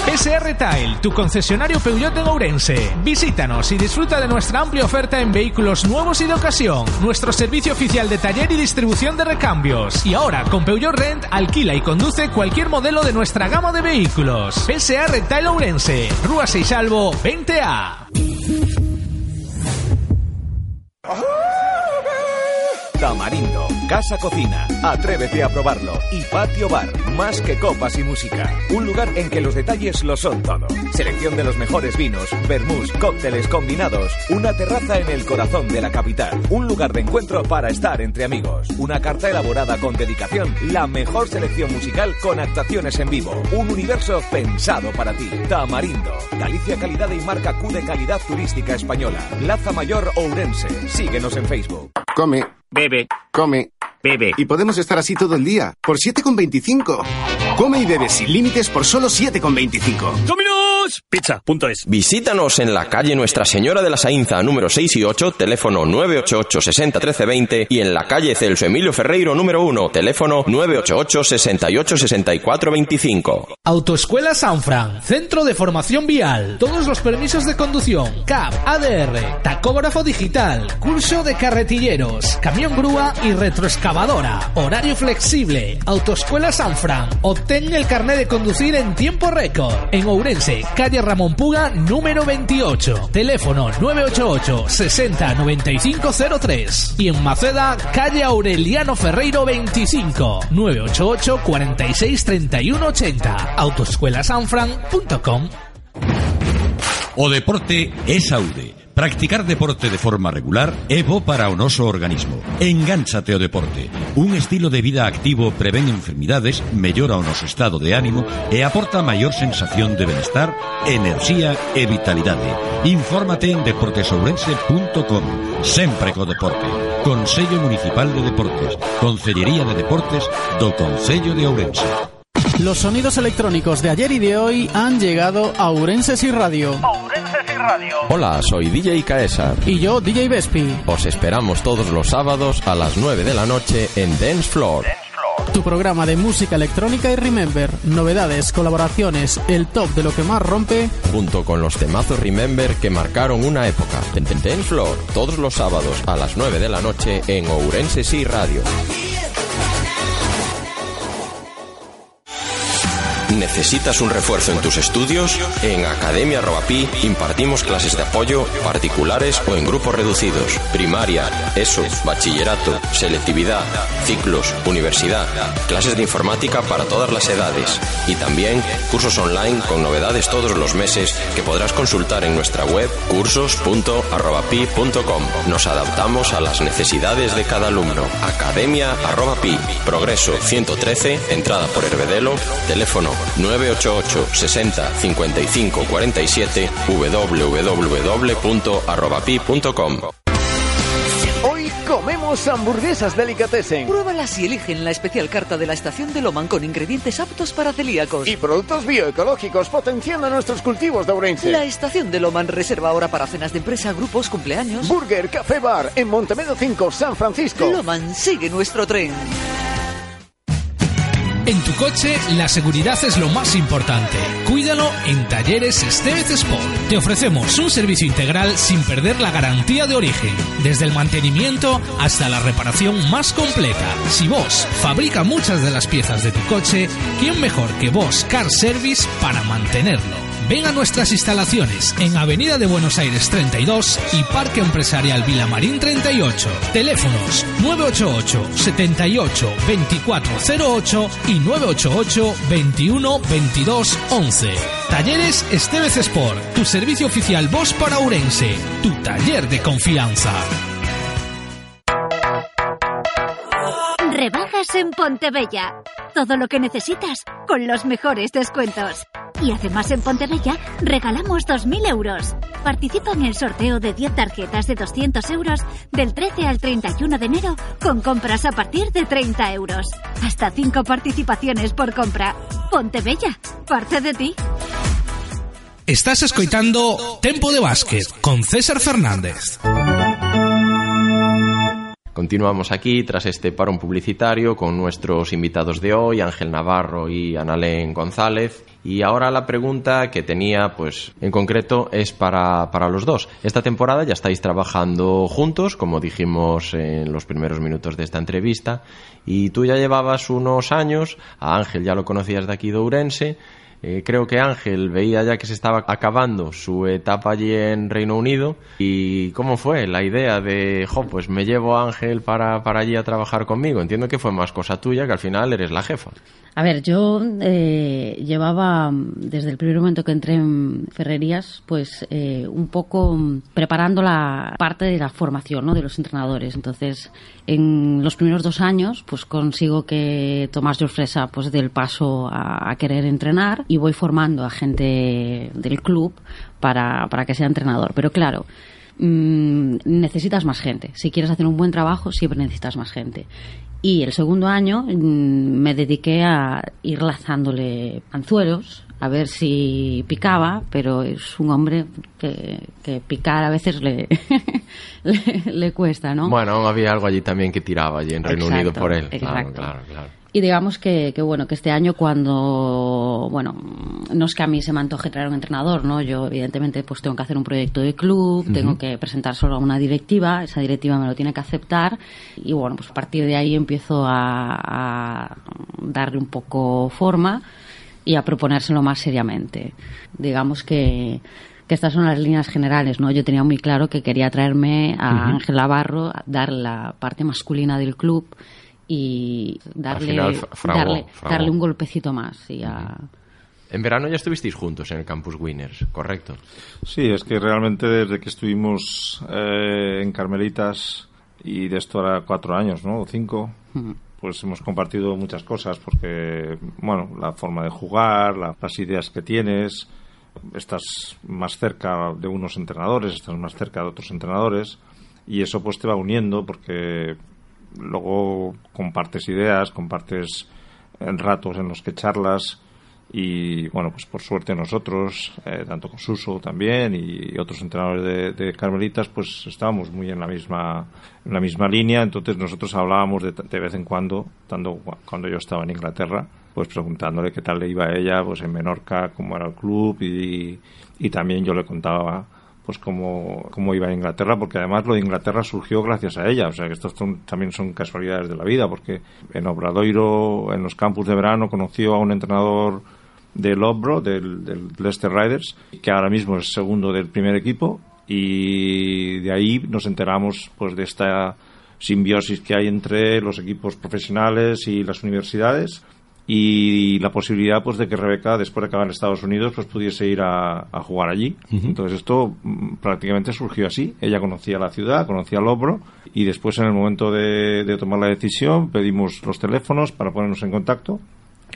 SR Tile, tu concesionario Peugeot en Ourense. Visítanos y disfruta de nuestra amplia oferta en vehículos nuevos y de ocasión. Nuestro servicio oficial de taller y distribución de recambios. Y ahora, con Peugeot Rent, alquila y conduce cualquier modelo de nuestra gama de vehículos. SR Tile Ourense, Rúa 6 Salvo 20A. Oh! Tamarindo, Casa Cocina, atrévete a probarlo. Y Patio Bar, más que copas y música. Un lugar en que los detalles lo son todo. Selección de los mejores vinos, vermús, cócteles combinados. Una terraza en el corazón de la capital. Un lugar de encuentro para estar entre amigos. Una carta elaborada con dedicación. La mejor selección musical con actuaciones en vivo. Un universo pensado para ti. Tamarindo, Galicia Calidad y marca Q de calidad turística española. Laza Mayor Ourense. Síguenos en Facebook. Come. Bebe. Come. Bebe. Y podemos estar así todo el día. Por 7,25. Come y bebe sin límites por solo 7,25. Venus Pizza.es. Visítanos en la calle Nuestra Señora de la Sainza, número 6 y 8, teléfono 988 60 13 20 y en la calle Celso Emilio Ferreiro, número 1, teléfono 988 68 64 25. Autoescuela Sanfran, centro de formación vial, todos los permisos de conducción, CAP, ADR, tacógrafo digital, curso de carretilleros, camión grúa y retroexcavadora, horario flexible, Autoescuela Sanfran, obtén el carnet de conducir en tiempo récord. En Ourense, calle Ramón Puga, número 28, teléfono 988 60 95 03 y en Maceda, calle Aureliano Ferreiro 25, 988 46 31 80, autoescuelasanfran.com. O deporte é saúde. Practicar deporte de forma regular é bo para o noso organismo. Engánchate ao deporte. Un estilo de vida activo prevén enfermidades, mellora o noso estado de ánimo e aporta maior sensación de benestar, enerxía e vitalidade. Infórmate en deportesourense.com. Sempre co deporte. Consello Municipal de Deportes. Consellería de Deportes do Concello de Ourense. Los sonidos electrónicos de ayer y de hoy han llegado a Urenses y Radio. Hola, soy DJ Caesar. Y yo, DJ Vespi. Os esperamos todos los sábados a las 9 de la noche en Dance Floor. Tu programa de música electrónica y Remember. Novedades, colaboraciones, el top de lo que más rompe. Junto con los temazos Remember que marcaron una época. En Dance Floor, todos los sábados a las 9 de la noche en Ourense Sí Radio. ¿Necesitas un refuerzo en tus estudios? En Academia Robapi impartimos clases de apoyo particulares o en grupos reducidos. Primaria, ESO, bachillerato, selectividad, ciclos, universidad, clases de informática para todas las edades y también cursos online con novedades todos los meses que podrás consultar en nuestra web cursos.arrobapi.com. Nos adaptamos a las necesidades de cada alumno. Academia Arrobapi, Progreso 113, entrada por Herbedelo, teléfono 988 60 55 47 www.arrobapi.com Hoy comemos hamburguesas delicatessen. Pruébalas y eligen la especial carta de la estación de Loman con ingredientes aptos para celíacos. Y productos bioecológicos potenciando nuestros cultivos de Ourense. La estación de Loman reserva ahora para cenas de empresa, grupos, cumpleaños. Burger, Café Bar en Montemedo 5, San Francisco. Loman sigue nuestro tren. En tu coche, la seguridad es lo más importante. Cuídalo en Talleres Estevez Sport. Te ofrecemos un servicio integral sin perder la garantía de origen, desde el mantenimiento hasta la reparación más completa. Si vos fabrica muchas de las piezas de tu coche, ¿quién mejor que vos Car Service para mantenerlo? Ven a nuestras instalaciones en Avenida de Buenos Aires 32 y Parque Empresarial Vilamarín 38. Teléfonos 988 78 2408 y 988 21 22 11. Talleres Estevez Sport, tu servicio oficial Voz para Urense, tu taller de confianza. Rebajas en Pontebella. Todo lo que necesitas con los mejores descuentos. Y además en Pontebella regalamos 2.000 euros. Participa en el sorteo de 10 tarjetas de 200 euros del 13 al 31 de enero con compras a partir de 30 euros. Hasta 5 participaciones por compra. Pontebella, parte de ti. Estás escoitando Tempo de Básquet con César Fernández. Continuamos aquí tras este parón publicitario con nuestros invitados de hoy, Ángel Navarro y Analén González. Y ahora la pregunta que tenía, pues en concreto, es para, para los dos. Esta temporada ya estáis trabajando juntos, como dijimos en los primeros minutos de esta entrevista, y tú ya llevabas unos años, a Ángel ya lo conocías de aquí de Ourense, eh, creo que Ángel veía ya que se estaba acabando su etapa allí en Reino Unido. ¿Y cómo fue la idea de, jo, pues me llevo a Ángel para, para allí a trabajar conmigo? Entiendo que fue más cosa tuya, que al final eres la jefa. A ver, yo eh, llevaba desde el primer momento que entré en Ferrerías, pues eh, un poco preparando la parte de la formación ¿no? de los entrenadores. Entonces, en los primeros dos años, pues consigo que Tomás Fresa pues del paso a, a, querer entrenar y voy formando a gente del club para, para que sea entrenador. Pero claro, mmm, necesitas más gente. Si quieres hacer un buen trabajo, siempre necesitas más gente. Y el segundo año mm, me dediqué a ir lazándole anzuelos a ver si picaba, pero es un hombre que, que picar a veces le, le, cuesta, ¿no? Bueno, había algo allí también que tiraba allí en Reino Unido por él. Exacto. Claro, claro, claro. Y digamos que, que, bueno, que este año cuando, bueno, no es que a mí se me antoje traer un entrenador, ¿no? Yo evidentemente pues tengo que hacer un proyecto de club, tengo que presentar solo a una directiva, esa directiva me lo tiene que aceptar y bueno, pues a partir de ahí empiezo a, a darle un poco forma y a proponérselo más seriamente. Digamos que, que estas son las líneas generales, ¿no? Yo tenía muy claro que quería traerme a Ujú. Ángel Navarro, a dar la parte masculina del club y darle, final, darle, darle un golpecito más. Y a- En verano ya estuvisteis juntos en el Campus Winners, ¿correcto? Sí, es que realmente desde que estuvimos eh, en Carmelitas y de esto ahora cuatro años, ¿no? O cinco, pues hemos compartido muchas cosas porque, bueno, la forma de jugar, la- las ideas que tienes, estás más cerca de unos entrenadores, estás más cerca de otros entrenadores y eso pues te va uniendo porque luego compartes ideas, compartes eh, ratos en los que charlas y bueno, pues por suerte nosotros, eh, tanto con Suso también y otros entrenadores de, Carmelitas, pues estábamos muy en la misma en la misma línea, entonces nosotros hablábamos de, de vez en cuando, tanto cu- cuando yo estaba en Inglaterra, pues preguntándole qué tal le iba a ella, pues en Menorca, cómo era el club y, y también yo le contaba pues cómo, cómo iba a Inglaterra, porque además lo de Inglaterra surgió gracias a ella, o sea que estos también son casualidades de la vida, porque en Obradoiro, en los campus de verano, conoció a un entrenador de Loughborough, del, del Leicester Riders, que ahora mismo es segundo del primer equipo, y de ahí nos enteramos pues de esta simbiosis que hay entre los equipos profesionales y las universidades y la posibilidad pues de que Rebeca después de acabar en Estados Unidos pues pudiese ir a, a jugar allí. Entonces esto mm, prácticamente surgió así. Ella conocía la ciudad conocía Lobro y después en el momento de, de tomar la decisión pedimos los teléfonos para ponernos en contacto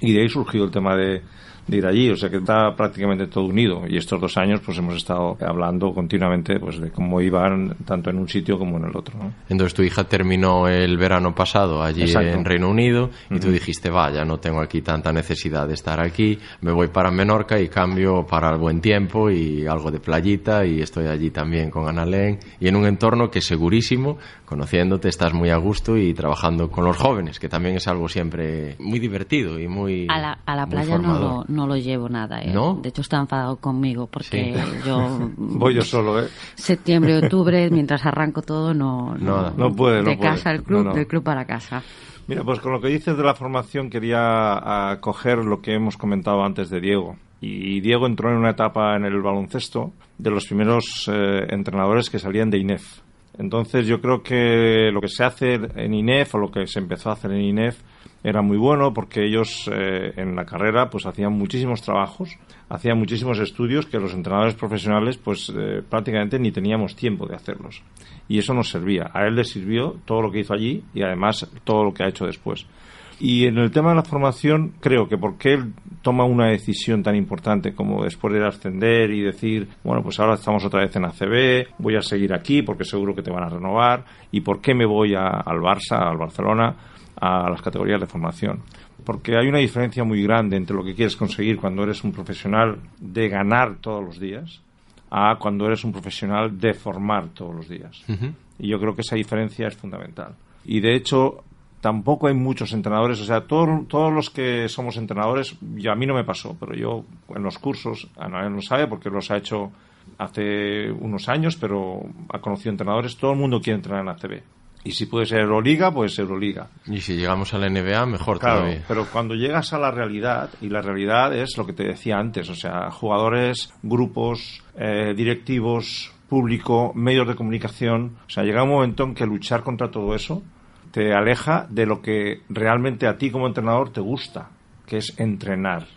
y de ahí surgió el tema de, de ir allí, o sea que está prácticamente todo unido y estos dos años pues hemos estado hablando continuamente pues de cómo iban tanto en un sitio como en el otro. ¿no? Entonces tu hija terminó el verano pasado allí Exacto. en Reino Unido y tú Ujú. dijiste, vaya, no tengo aquí tanta necesidad de estar aquí, me voy para Menorca y cambio para el buen tiempo y algo de playita y estoy allí también con Analén y en un entorno que segurísimo, conociéndote, estás muy a gusto y trabajando con los jóvenes, que también es algo siempre muy divertido y muy a la, a la playa no lo, no lo llevo nada. ¿eh? ¿No? De hecho, está enfadado conmigo porque Sí. yo. Voy yo solo, ¿eh? Septiembre, octubre, mientras arranco todo, no. Nada. No puede, no De puede. casa al club, No, no. del club para casa. Mira, pues con lo que dices de la formación quería acoger lo que hemos comentado antes de Diego. Y Diego entró en una etapa en el baloncesto de los primeros eh, entrenadores que salían de INEF. Entonces yo creo que lo que se hace en INEF o lo que se empezó a hacer en INEF era muy bueno porque ellos eh, en la carrera pues hacían muchísimos trabajos, hacían muchísimos estudios que los entrenadores profesionales pues eh, prácticamente ni teníamos tiempo de hacerlos. Y eso nos servía. A él le sirvió todo lo que hizo allí y además todo lo que ha hecho después. Y en el tema de la formación, creo que porque él toma una decisión tan importante como después de ascender y decir, bueno, pues ahora estamos otra vez en ACB, voy a seguir aquí porque seguro que te van a renovar, y por qué me voy a- al Barça, al Barcelona, a las categorías de formación. Porque hay una diferencia muy grande entre lo que quieres conseguir cuando eres un profesional de ganar todos los días a cuando eres un profesional de formar todos los días. Y yo creo que esa diferencia es fundamental. Y de hecho, tampoco hay muchos entrenadores, o sea, todos, todos los que somos entrenadores, yo, a mí no me pasó, pero yo en los cursos, Ana lo sabe porque los ha hecho hace unos años, pero ha conocido entrenadores, todo el mundo quiere entrenar en ACB. Y si puede ser Euroliga, pues Euroliga. Y si llegamos a la NBA, mejor Claro, todavía. pero cuando llegas a la realidad, y la realidad es lo que te decía antes, o sea, jugadores, grupos, eh, directivos, público, medios de comunicación, o sea, llega un momento en que luchar contra todo eso te aleja de lo que realmente a ti como entrenador te gusta, que es entrenar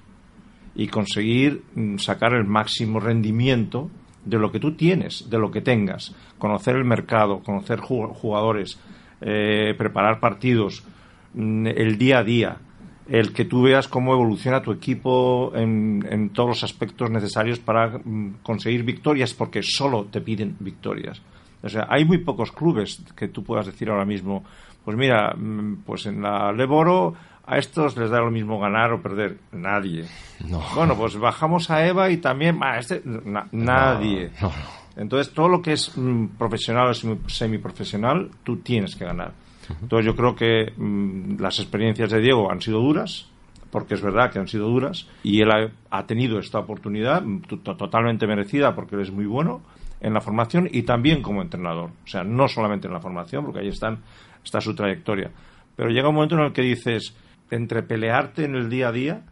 y conseguir mm, sacar el máximo rendimiento de lo que tú tienes, de lo que tengas, conocer el mercado, conocer ju- jugadores, eh, preparar partidos, mm, el día a día, el que tú veas cómo evoluciona tu equipo en, en todos los aspectos necesarios para mm, conseguir victorias, porque solo te piden victorias. O sea, hay muy pocos clubes que tú puedas decir ahora mismo, pues mira, mm, pues en la Leboro a estos les da lo mismo ganar o perder. Nadie. Bueno, pues bajamos a Eva y también, a este, nadie. Entonces, todo lo que es mm, profesional o semiprofesional, tú tienes que ganar. Entonces, yo creo que mm, las experiencias de Diego han sido duras, porque es verdad que han sido duras, y él ha, tenido esta oportunidad totalmente merecida porque él es muy bueno en la formación y también como entrenador. O sea, no solamente en la formación, porque ahí están, está su trayectoria. Pero llega un momento en el que dices, entre pelearte en el día a día,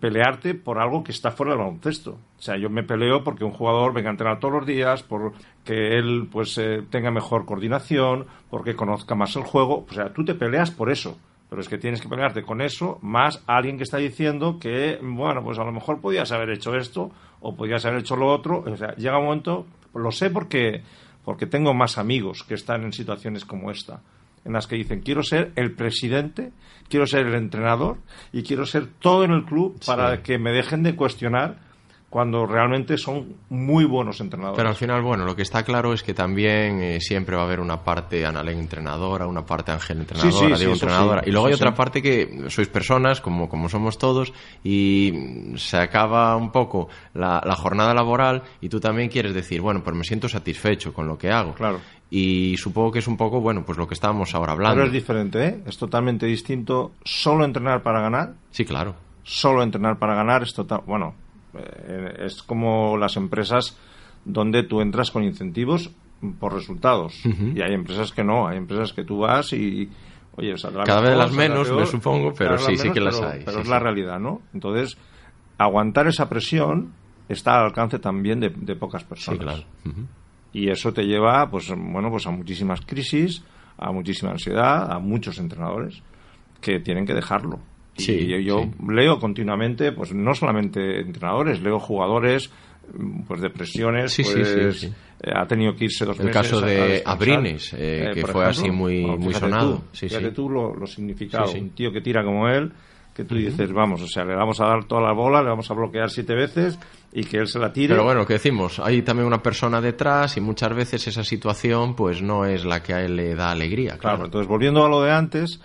pelearte por algo que está fuera del baloncesto. O sea, yo me peleo porque un jugador venga a entrenar todos los días, por que él pues eh, tenga mejor coordinación, porque conozca más el juego. O sea, tú te peleas por eso. Pero es que tienes que pelearte con eso, más alguien que está diciendo que, bueno, pues a lo mejor podías haber hecho esto o podías haber hecho lo otro. O sea, llega un momento, lo sé porque, porque tengo más amigos que están en situaciones como esta en las que dicen quiero ser el presidente, quiero ser el entrenador y quiero ser todo en el club para que me dejen de cuestionar cuando realmente son muy buenos entrenadores. Pero al final, bueno, lo que está claro es que también eh, siempre va a haber una parte Analén entrenadora, una parte Ángel entrenadora, Diego entrenadora. y luego hay otra parte que sois personas, como, como somos todos, y se acaba un poco la, la, jornada laboral y tú también quieres decir, bueno, pues me siento satisfecho con lo que hago. Claro. Y supongo que es un poco, bueno, pues lo que estábamos ahora hablando. Pero es diferente, ¿eh? Es totalmente distinto solo entrenar para ganar. Sí, claro. Solo entrenar para ganar es total. Bueno, es como las empresas donde tú entras con incentivos por resultados. Y hay empresas que no, hay empresas que tú vas y. Oye, Cada vez las menos, me supongo, pero sí, sí que las hay. Pero es la realidad, ¿no? Entonces, aguantar esa presión está al alcance también de, pocas personas. Sí, claro. Y eso te lleva, pues, bueno, pues a muchísimas crisis, a muchísima ansiedad, a muchos entrenadores que tienen que dejarlo. Sí, y yo, leo continuamente, pues no solamente entrenadores, leo jugadores, pues depresiones, pues eh, ha tenido que irse dos el meses. El caso de Abrines, eh, eh, que fue así muy, muy sonado. Tú, sí, fíjate tú lo, lo significado, un tío que tira como él, que tú dices, vamos, o sea, le vamos a dar toda la bola, le vamos a bloquear siete veces y que él se la tire. Pero bueno, que decimos, hay también una persona detrás y muchas veces esa situación pues no es la que a él le da alegría. Claro, entonces volviendo a lo de antes,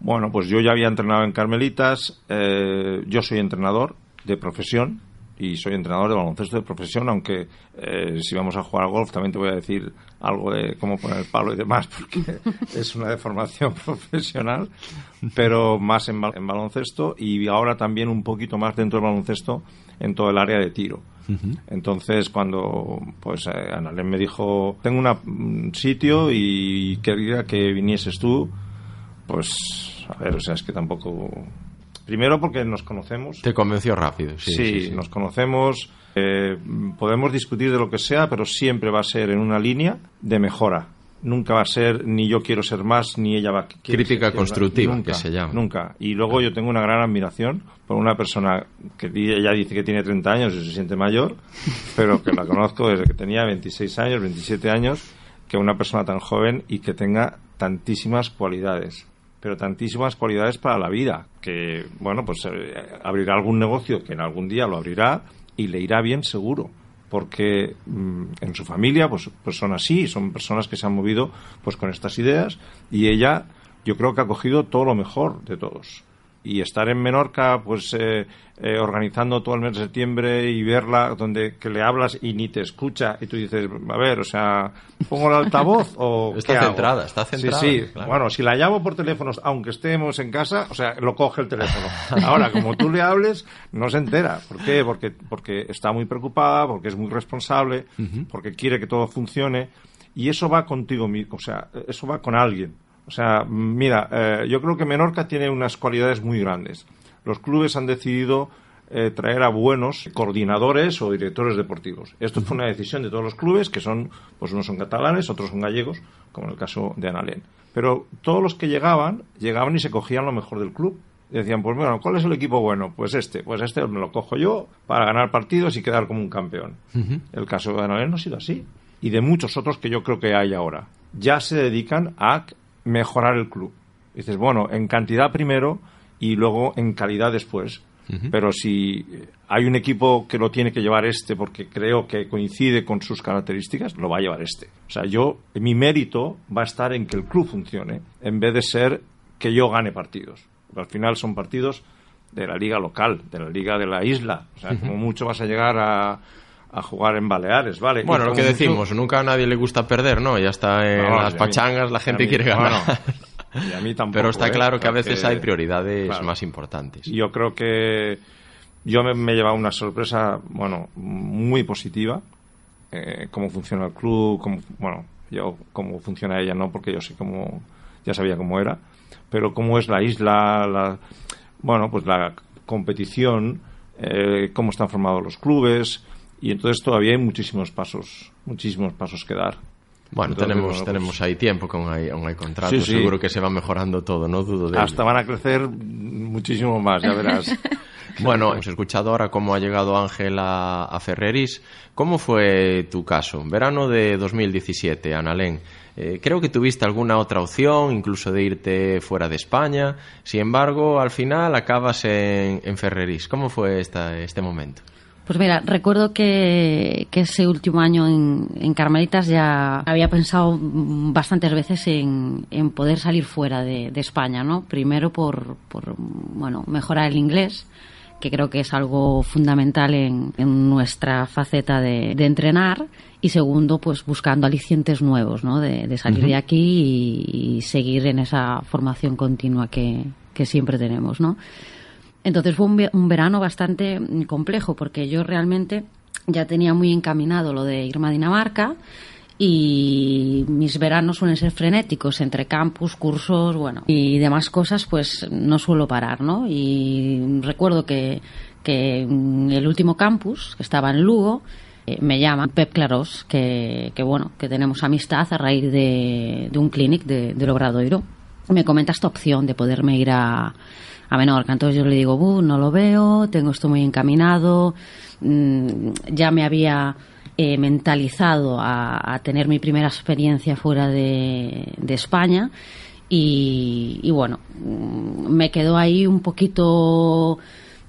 bueno, pues yo ya había entrenado en Carmelitas, eh, yo soy entrenador de profesión y soy entrenador de baloncesto de profesión, aunque eh, si vamos a jugar al golf también te voy a decir algo de cómo poner el palo y demás, porque es una deformación profesional, pero más en, baloncesto y ahora también un poquito más dentro del baloncesto en todo el área de tiro. Entonces, cuando pues eh, me dijo, tengo un sitio y quería que vinieses tú, pues, a ver, o sea, es que tampoco... Primero porque nos conocemos. Te convenció rápido, sí. Sí, nos conocemos, eh, podemos discutir de lo que sea, pero siempre va a ser en una línea de mejora. Nunca va a ser ni yo quiero ser más, ni ella va a... Crítica constructiva, que se llama. Nunca. Y luego yo tengo una gran admiración por una persona que ella dice que tiene 30 años y se siente mayor, pero que la conozco desde que tenía 26 años, 27 años, que una persona tan joven y que tenga tantísimas cualidades pero tantísimas cualidades para la vida, que, bueno, pues eh, abrirá algún negocio que en algún día lo abrirá y le irá bien seguro, porque mm, en su familia pues, pues son así, son personas que se han movido pues con estas ideas y ella yo creo que ha cogido todo lo mejor de todos y estar en Menorca, pues eh, eh, organizando todo el mes de septiembre y verla donde que le hablas y ni te escucha y tú dices, a ver, o sea, pongo el altavoz o está centrada, está centrada. Sí, sí. Bueno, si la llamo por teléfono, aunque estemos en casa, o sea, lo coge el teléfono. Ahora, como tú le hables, no se entera. ¿Por qué? Porque porque está muy preocupada, porque es muy responsable, porque quiere que todo funcione y eso va contigo mismo, o sea, eso va con alguien. O sea, mira, eh, yo creo que Menorca tiene unas cualidades muy grandes. Los clubes han decidido eh, traer a buenos coordinadores o directores deportivos. Esto fue una decisión de todos los clubes, que son, pues unos son catalanes, otros son gallegos, como en el caso de Analén. Pero todos los que llegaban, llegaban y se cogían lo mejor del club. decían, pues bueno, ¿cuál es el equipo bueno? Pues este, pues este me lo cojo yo para ganar partidos y quedar como un campeón. El caso de Analén no ha sido así. Y de muchos otros que yo creo que hay ahora. Ya se dedican a mejorar el club. dices, bueno, en cantidad primero y luego en calidad después. Pero si hay un equipo que lo tiene que llevar este porque creo que coincide con sus características, lo va a llevar este. O sea, yo, mi mérito va a estar en que el club funcione, en vez de ser que yo gane partidos. al final son partidos de la liga local, de la liga de la isla. O sea, como mucho vas a llegar a, a jugar en Baleares, ¿vale? Bueno, lo que decimos, nunca a nadie le gusta perder, ¿no? Ya está en las pachangas, la gente quiere ganar. y a mí tampoco, Pero está ¿eh? claro que a veces hay prioridades claro. más importantes. Yo creo que yo me, me he llevado una sorpresa, bueno, muy positiva. Eh, cómo funciona el club, cómo, bueno, yo cómo funciona ella, no, porque yo sé cómo, ya sabía cómo era, pero cómo es la isla, la, bueno, pues la competición, eh, cómo están formados los clubes, y entonces todavía hay muchísimos pasos, muchísimos pasos que dar. Bueno, Entonces, tenemos, bueno, pues, tenemos ahí tiempo, con hay, aún hay contratos, Sí, sí. seguro que se va mejorando todo, no dudo de hasta ello. van a crecer muchísimo más, ya verás. Bueno, hemos escuchado ahora cómo ha llegado Ángel a, a Ferreris. ¿Cómo fue tu caso? Verano de 2017, Analén. Eh, creo que tuviste alguna otra opción, incluso de irte fuera de España. Sin embargo, al final acabas en, en Ferreris. ¿Cómo fue esta, este momento? Pues mira, recuerdo que, que ese último año en, en Carmelitas ya había pensado bastantes veces en, en poder salir fuera de, de España, ¿no? Primero por, por, bueno, mejorar el inglés, que creo que es algo fundamental en, en nuestra faceta de, de entrenar. Y segundo, pues buscando alicientes nuevos, ¿no? De, de salir de aquí y, y seguir en esa formación continua que, que siempre tenemos, ¿no? Entonces fue un, ve- un verano bastante mm, complejo porque yo realmente ya tenía muy encaminado lo de irme a Dinamarca y mis veranos suelen ser frenéticos entre campus, cursos, bueno, y demás cosas, pues no suelo parar, ¿no? Y recuerdo que, que en el último campus, que estaba en Lugo, eh, me llama Pep Clarós, que, que bueno, que tenemos amistad a raíz de, de un clinic de, de Lobradoiro. Me comenta esta opción de poderme ir a, a Menorca. Entonces yo le digo, "Bu, no lo veo, tengo esto muy encaminado, mm, ya me había eh, mentalizado a, tener mi primera experiencia fuera de, España y, bueno, mm, me quedó ahí un poquito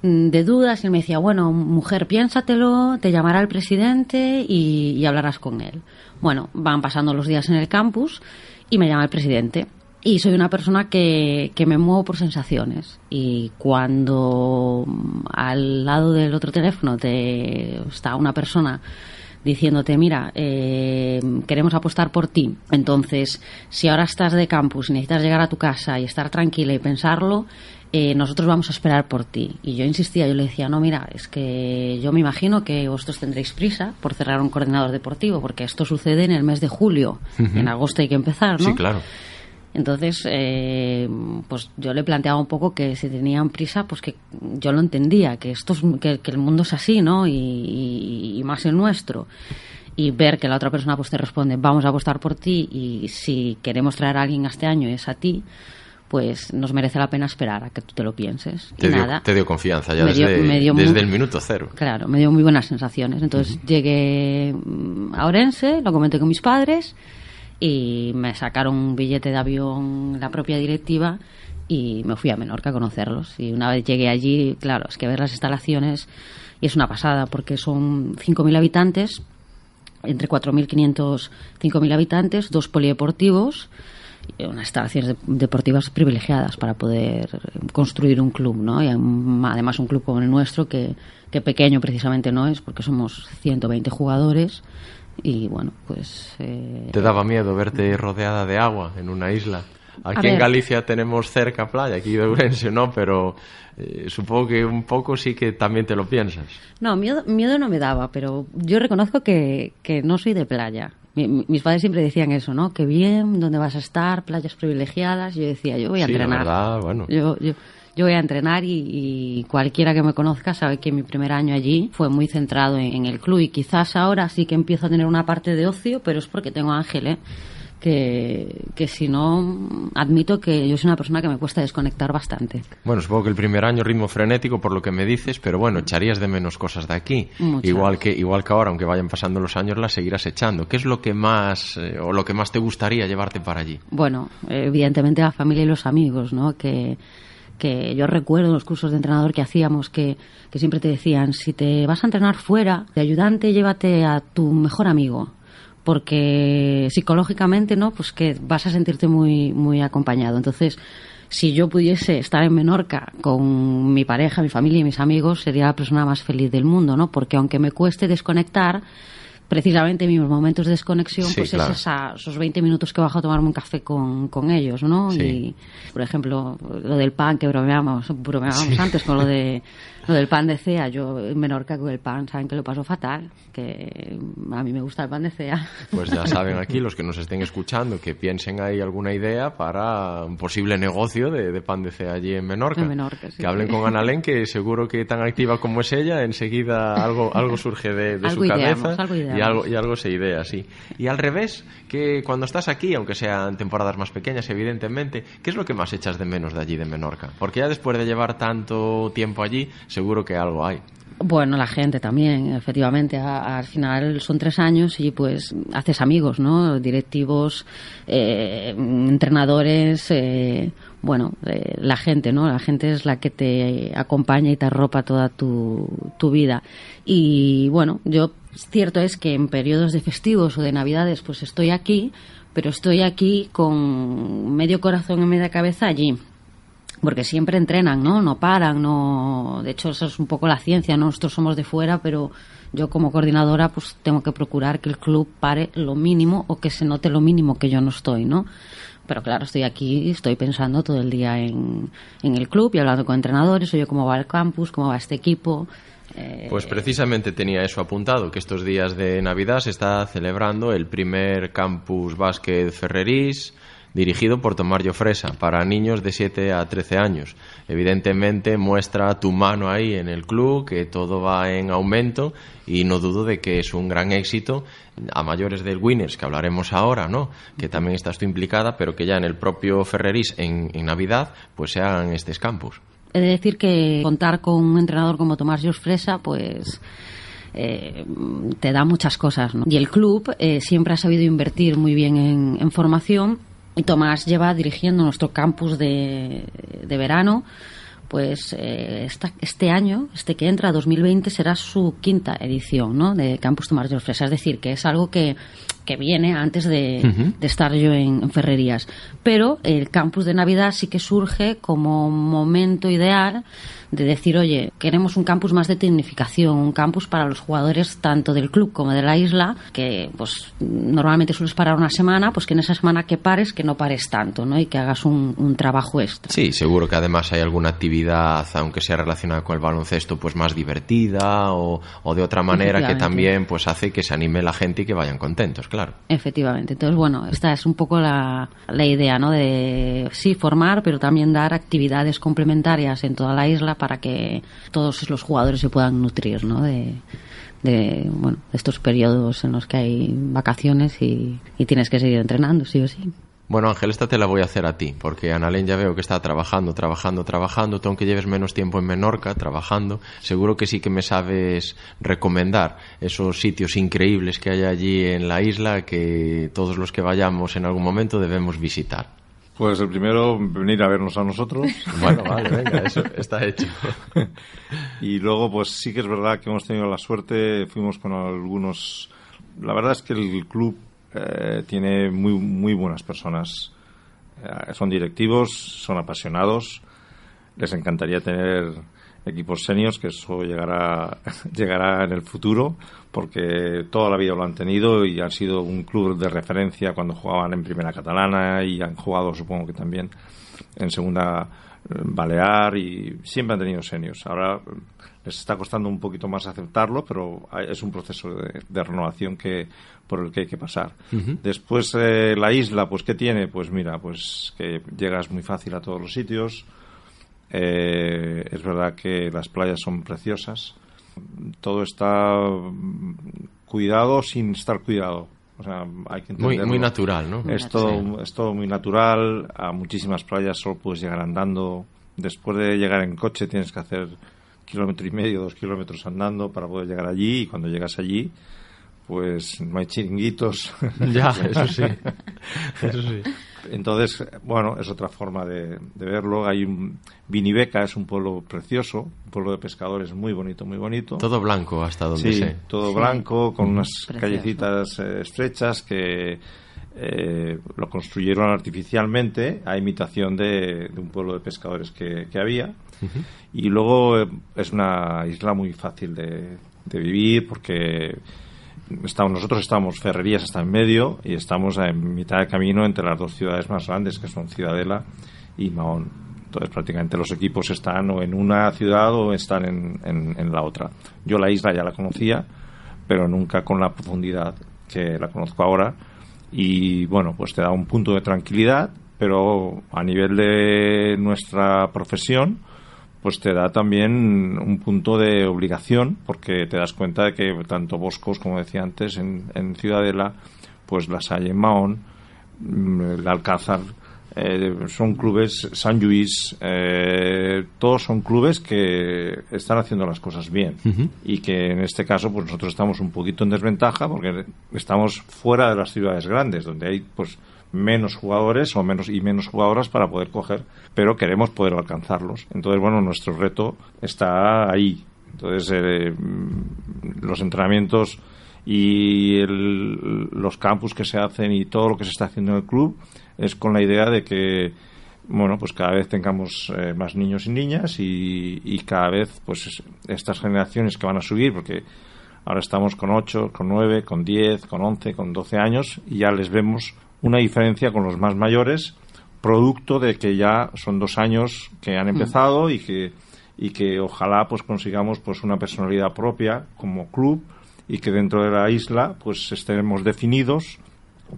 mm, de dudas y me decía, bueno, mujer, piénsatelo, te llamará el presidente y hablarás con él. Bueno, van pasando los días en el campus y me llama el presidente. Y soy una persona que, que me muevo por sensaciones. Y cuando mm, al lado del otro teléfono te está una persona diciéndote, mira, eh, queremos apostar por ti. Entonces, si ahora estás de campus y necesitas llegar a tu casa y estar tranquila y pensarlo, eh, nosotros vamos a esperar por ti. Y yo insistía, yo le decía, no, mira, es que yo me imagino que vosotros tendréis prisa por cerrar un coordinador deportivo, porque esto sucede en el mes de julio. En agosto hay que empezar, ¿no? Sí, claro. Entonces, eh, pues yo le planteaba un poco que si tenían prisa, pues que yo lo entendía, que esto es, que, que el mundo es así, ¿no? Y, y- y más el nuestro. Y ver que la otra persona pues te responde, vamos a apostar por ti y si queremos traer a alguien este año es a ti, pues nos merece la pena esperar a que tú te lo pienses. Te y dio, nada. te dio confianza ya dio- desde, dio desde muy- el minuto cero. Claro, me dio muy buenas sensaciones. Entonces llegué mm, a Orense, lo comenté con mis padres y me sacaron un billete de avión la propia directiva y me fui a Menorca a conocerlos. Y una vez llegué allí, claro, es que ver las instalaciones y es una pasada porque son 5.000 habitantes, entre 4.500 5.000 habitantes, dos polideportivos unas instalaciones de- deportivas privilegiadas para poder construir un club, ¿no? Y además un club como el nuestro que, que pequeño precisamente no es porque somos 120 jugadores y bueno, pues eh, ¿Te daba miedo verte rodeada de agua en una isla? Aquí en. Galicia tenemos cerca playa, aquí de Ourense no, pero eh, supongo que un poco sí que también te lo piensas. No, miedo, miedo no me daba, pero yo reconozco que, que no soy de playa. Mi- mi- mis padres siempre decían eso, ¿no? Que bien, ¿dónde vas a estar? Playas privilegiadas. Yo decía, yo voy a Sí, la entrenar. verdad, bueno. Yo, yo, yo voy a entrenar y, y cualquiera que me conozca sabe que mi primer año allí fue muy centrado en, en el club y quizás ahora sí que empiezo a tener una parte de ocio, pero es porque tengo Ángel, ¿eh? Que, que si no, admito que yo soy una persona que me cuesta desconectar bastante. Bueno, supongo que el primer año ritmo frenético por lo que me dices, pero bueno, echarías de menos cosas de aquí. Muchas. Igual que igual que ahora, aunque vayan pasando los años, las seguirás echando. ¿Qué es lo que más eh, o lo que más te gustaría llevarte para allí? Bueno, evidentemente la familia y los amigos, ¿no? Que, que yo recuerdo los cursos de entrenador que hacíamos que, que siempre te decían, si te vas a entrenar fuera, de ayudante llévate a tu mejor amigo, porque psicológicamente, ¿no? Pues que vas a sentirte muy, muy acompañado. Entonces, si yo pudiese estar en Menorca con mi pareja, mi familia y mis amigos, sería la persona más feliz del mundo, ¿no? Porque aunque me cueste desconectar, precisamente mis momentos de desconexión, pues es esos 20 minutos que bajo a tomarme un café con, con ellos, ¿no? Y, por ejemplo, lo del pan que bromeamos, bromeábamos antes con lo de lo del pan de cea, yo en Menorca con el pan, saben que lo paso fatal, que a mí me gusta el pan de cea. Pues ya saben aquí los que nos estén escuchando que piensen ahí alguna idea para un posible negocio de, pan de cea allí en Menorca. Que hablen con Analén, que seguro que tan activa como es ella, enseguida algo, algo surge de, su cabeza y, algo, y algo se idea, sí. Y al revés, que cuando estás aquí, aunque sean temporadas más pequeñas, evidentemente, ¿qué es lo que más echas de menos de allí de Menorca? Porque ya después de llevar tanto tiempo allí, seguro que algo hay. Bueno, la gente también, efectivamente. al final son tres años y pues haces amigos, ¿no? Directivos, eh, entrenadores, eh, bueno, eh, la gente, ¿no? La gente es la que te acompaña y te arropa toda tu, tu vida. Y bueno, yo, cierto es que en periodos de festivos o de navidades pues estoy aquí, pero estoy aquí con medio corazón y media cabeza allí porque siempre entrenan, ¿no? No paran, no. De hecho, eso es un poco la ciencia, ¿no? Nosotros somos de fuera, pero yo como coordinadora, pues tengo que procurar que el club pare lo mínimo o que se note lo mínimo que yo no estoy, ¿no? Pero claro, estoy aquí, estoy pensando todo el día en, en el club y hablando con entrenadores, oye, cómo va el campus, cómo va este equipo. Eh, pues precisamente tenía eso apuntado, que estos días de Navidad se está celebrando el primer campus básquet Ferrerís, dirigido por Tomás Fresa para niños de 7 a 13 años. Evidentemente muestra tu mano ahí en el club, que todo va en aumento y no dudo de que es un gran éxito a mayores del Winners, que hablaremos ahora, ¿no? Que también estás tú implicada, pero que ya en el propio Ferrerís en, Navidad pues se hagan estos campus. He de decir que contar con un entrenador como Tomás Fresa, pues eh, te da muchas cosas. ¿no? Y el club eh, siempre ha sabido invertir muy bien en formación y Tomás lleva dirigiendo nuestro campus de, de verano pues eh, este año, este que entra, 2020, será su quinta edición ¿no? de Campus Tomás de Fresa. Es decir, que es algo que, que viene antes de, de estar yo en, Ferrerías. Pero el campus de Navidad sí que surge como momento ideal de decir, oye, queremos un campus más de tecnificación, un campus para los jugadores tanto del club como de la isla, que pues normalmente sueles parar una semana, pues que en esa semana que pares, que no pares tanto, ¿no? Y que hagas un, un trabajo extra. Sí, seguro que además hay alguna actividad, aunque sea relacionada con el baloncesto, pues más divertida o, o de otra manera que también pues hace que se anime la gente y que vayan contentos, claro. Efectivamente. Entonces, bueno, esta es un poco la, la idea, ¿no? De sí formar, pero también dar actividades complementarias en toda la isla para que todos los jugadores se puedan nutrir ¿no? de, de bueno, estos periodos en los que hay vacaciones y, tienes que seguir entrenando, sí o sí. Bueno, Ángel, esta te la voy a hacer a ti, porque Analén ya veo que está trabajando, trabajando, trabajando. Tú, aunque lleves menos tiempo en Menorca trabajando, seguro que sí que me sabes recomendar esos sitios increíbles que hay allí en la isla que todos los que vayamos en algún momento debemos visitar. Pues el primero, venir a vernos a nosotros. Bueno, vale, venga, eso está hecho. y luego, pues sí que es verdad que hemos tenido la suerte, fuimos con algunos... La verdad es que el club eh, tiene muy, muy buenas personas. Eh, son directivos, son apasionados. Les encantaría tener equipos seniors, que eso llegará, llegará en el futuro, porque toda la vida lo han tenido y han sido un club de referencia cuando jugaban en Primera Catalana y han jugado, supongo que también, en Segunda eh, Balear y siempre han tenido seniors. Ahora eh, les está costando un poquito más aceptarlo, pero es un proceso de, renovación que por el que hay que pasar. Después eh, la isla, pues ¿qué tiene? Pues mira, pues que llegas muy fácil a todos los sitios, eh, es verdad que las playas son preciosas. Todo está cuidado sin estar cuidado. O sea, hay que muy, muy natural, ¿no? Es todo, es todo muy natural. A muchísimas playas solo puedes llegar andando. Después de llegar en coche tienes que hacer kilómetro y medio, dos kilómetros andando para poder llegar allí. Y cuando llegas allí, pues no hay chiringuitos. Ya, eso sí. Eso sí. Entonces, bueno, es otra forma de, verlo. Hay un Vinibeca, es un pueblo precioso, un pueblo de pescadores muy bonito, muy bonito. Todo blanco hasta donde sí, todo blanco, con unas callecitas eh, estrechas que eh, lo construyeron artificialmente a imitación de, un pueblo de pescadores que, había. Y luego eh, es una isla muy fácil de, de vivir porque estamos, nosotros estamos, Ferrerías está en medio y estamos en mitad de camino entre las dos ciudades más grandes que son Ciudadela y Mahón. Entonces prácticamente los equipos están o en una ciudad o están en, en, la otra. Yo la isla ya la conocía, pero nunca con la profundidad que la conozco ahora. Y bueno, pues te da un punto de tranquilidad, pero a nivel de nuestra profesión, pues te da también un punto de obligación porque te das cuenta de que tanto Boscos, como decía antes, en, Ciudadela, pues las hay en Mahón, el Alcázar, eh, son clubes, San Luis, eh, todos son clubes que están haciendo las cosas bien. Y que en este caso pues nosotros estamos un poquito en desventaja porque estamos fuera de las ciudades grandes donde hay pues menos jugadores o menos y menos jugadoras para poder coger, pero queremos poder alcanzarlos. Entonces, bueno, nuestro reto está ahí. Entonces, eh, los entrenamientos y los campus que se hacen y todo lo que se está haciendo en el club es con la idea de que bueno pues cada vez tengamos eh, más niños y niñas y, y, cada vez pues estas generaciones que van a subir porque ahora estamos con 8, con 9, con 10, con 11, con 12 años y ya les vemos una diferencia con los más mayores, producto de que ya son dos años que han mm. empezado y que y que ojalá pues consigamos pues una personalidad propia como club y que dentro de la isla pues estemos definidos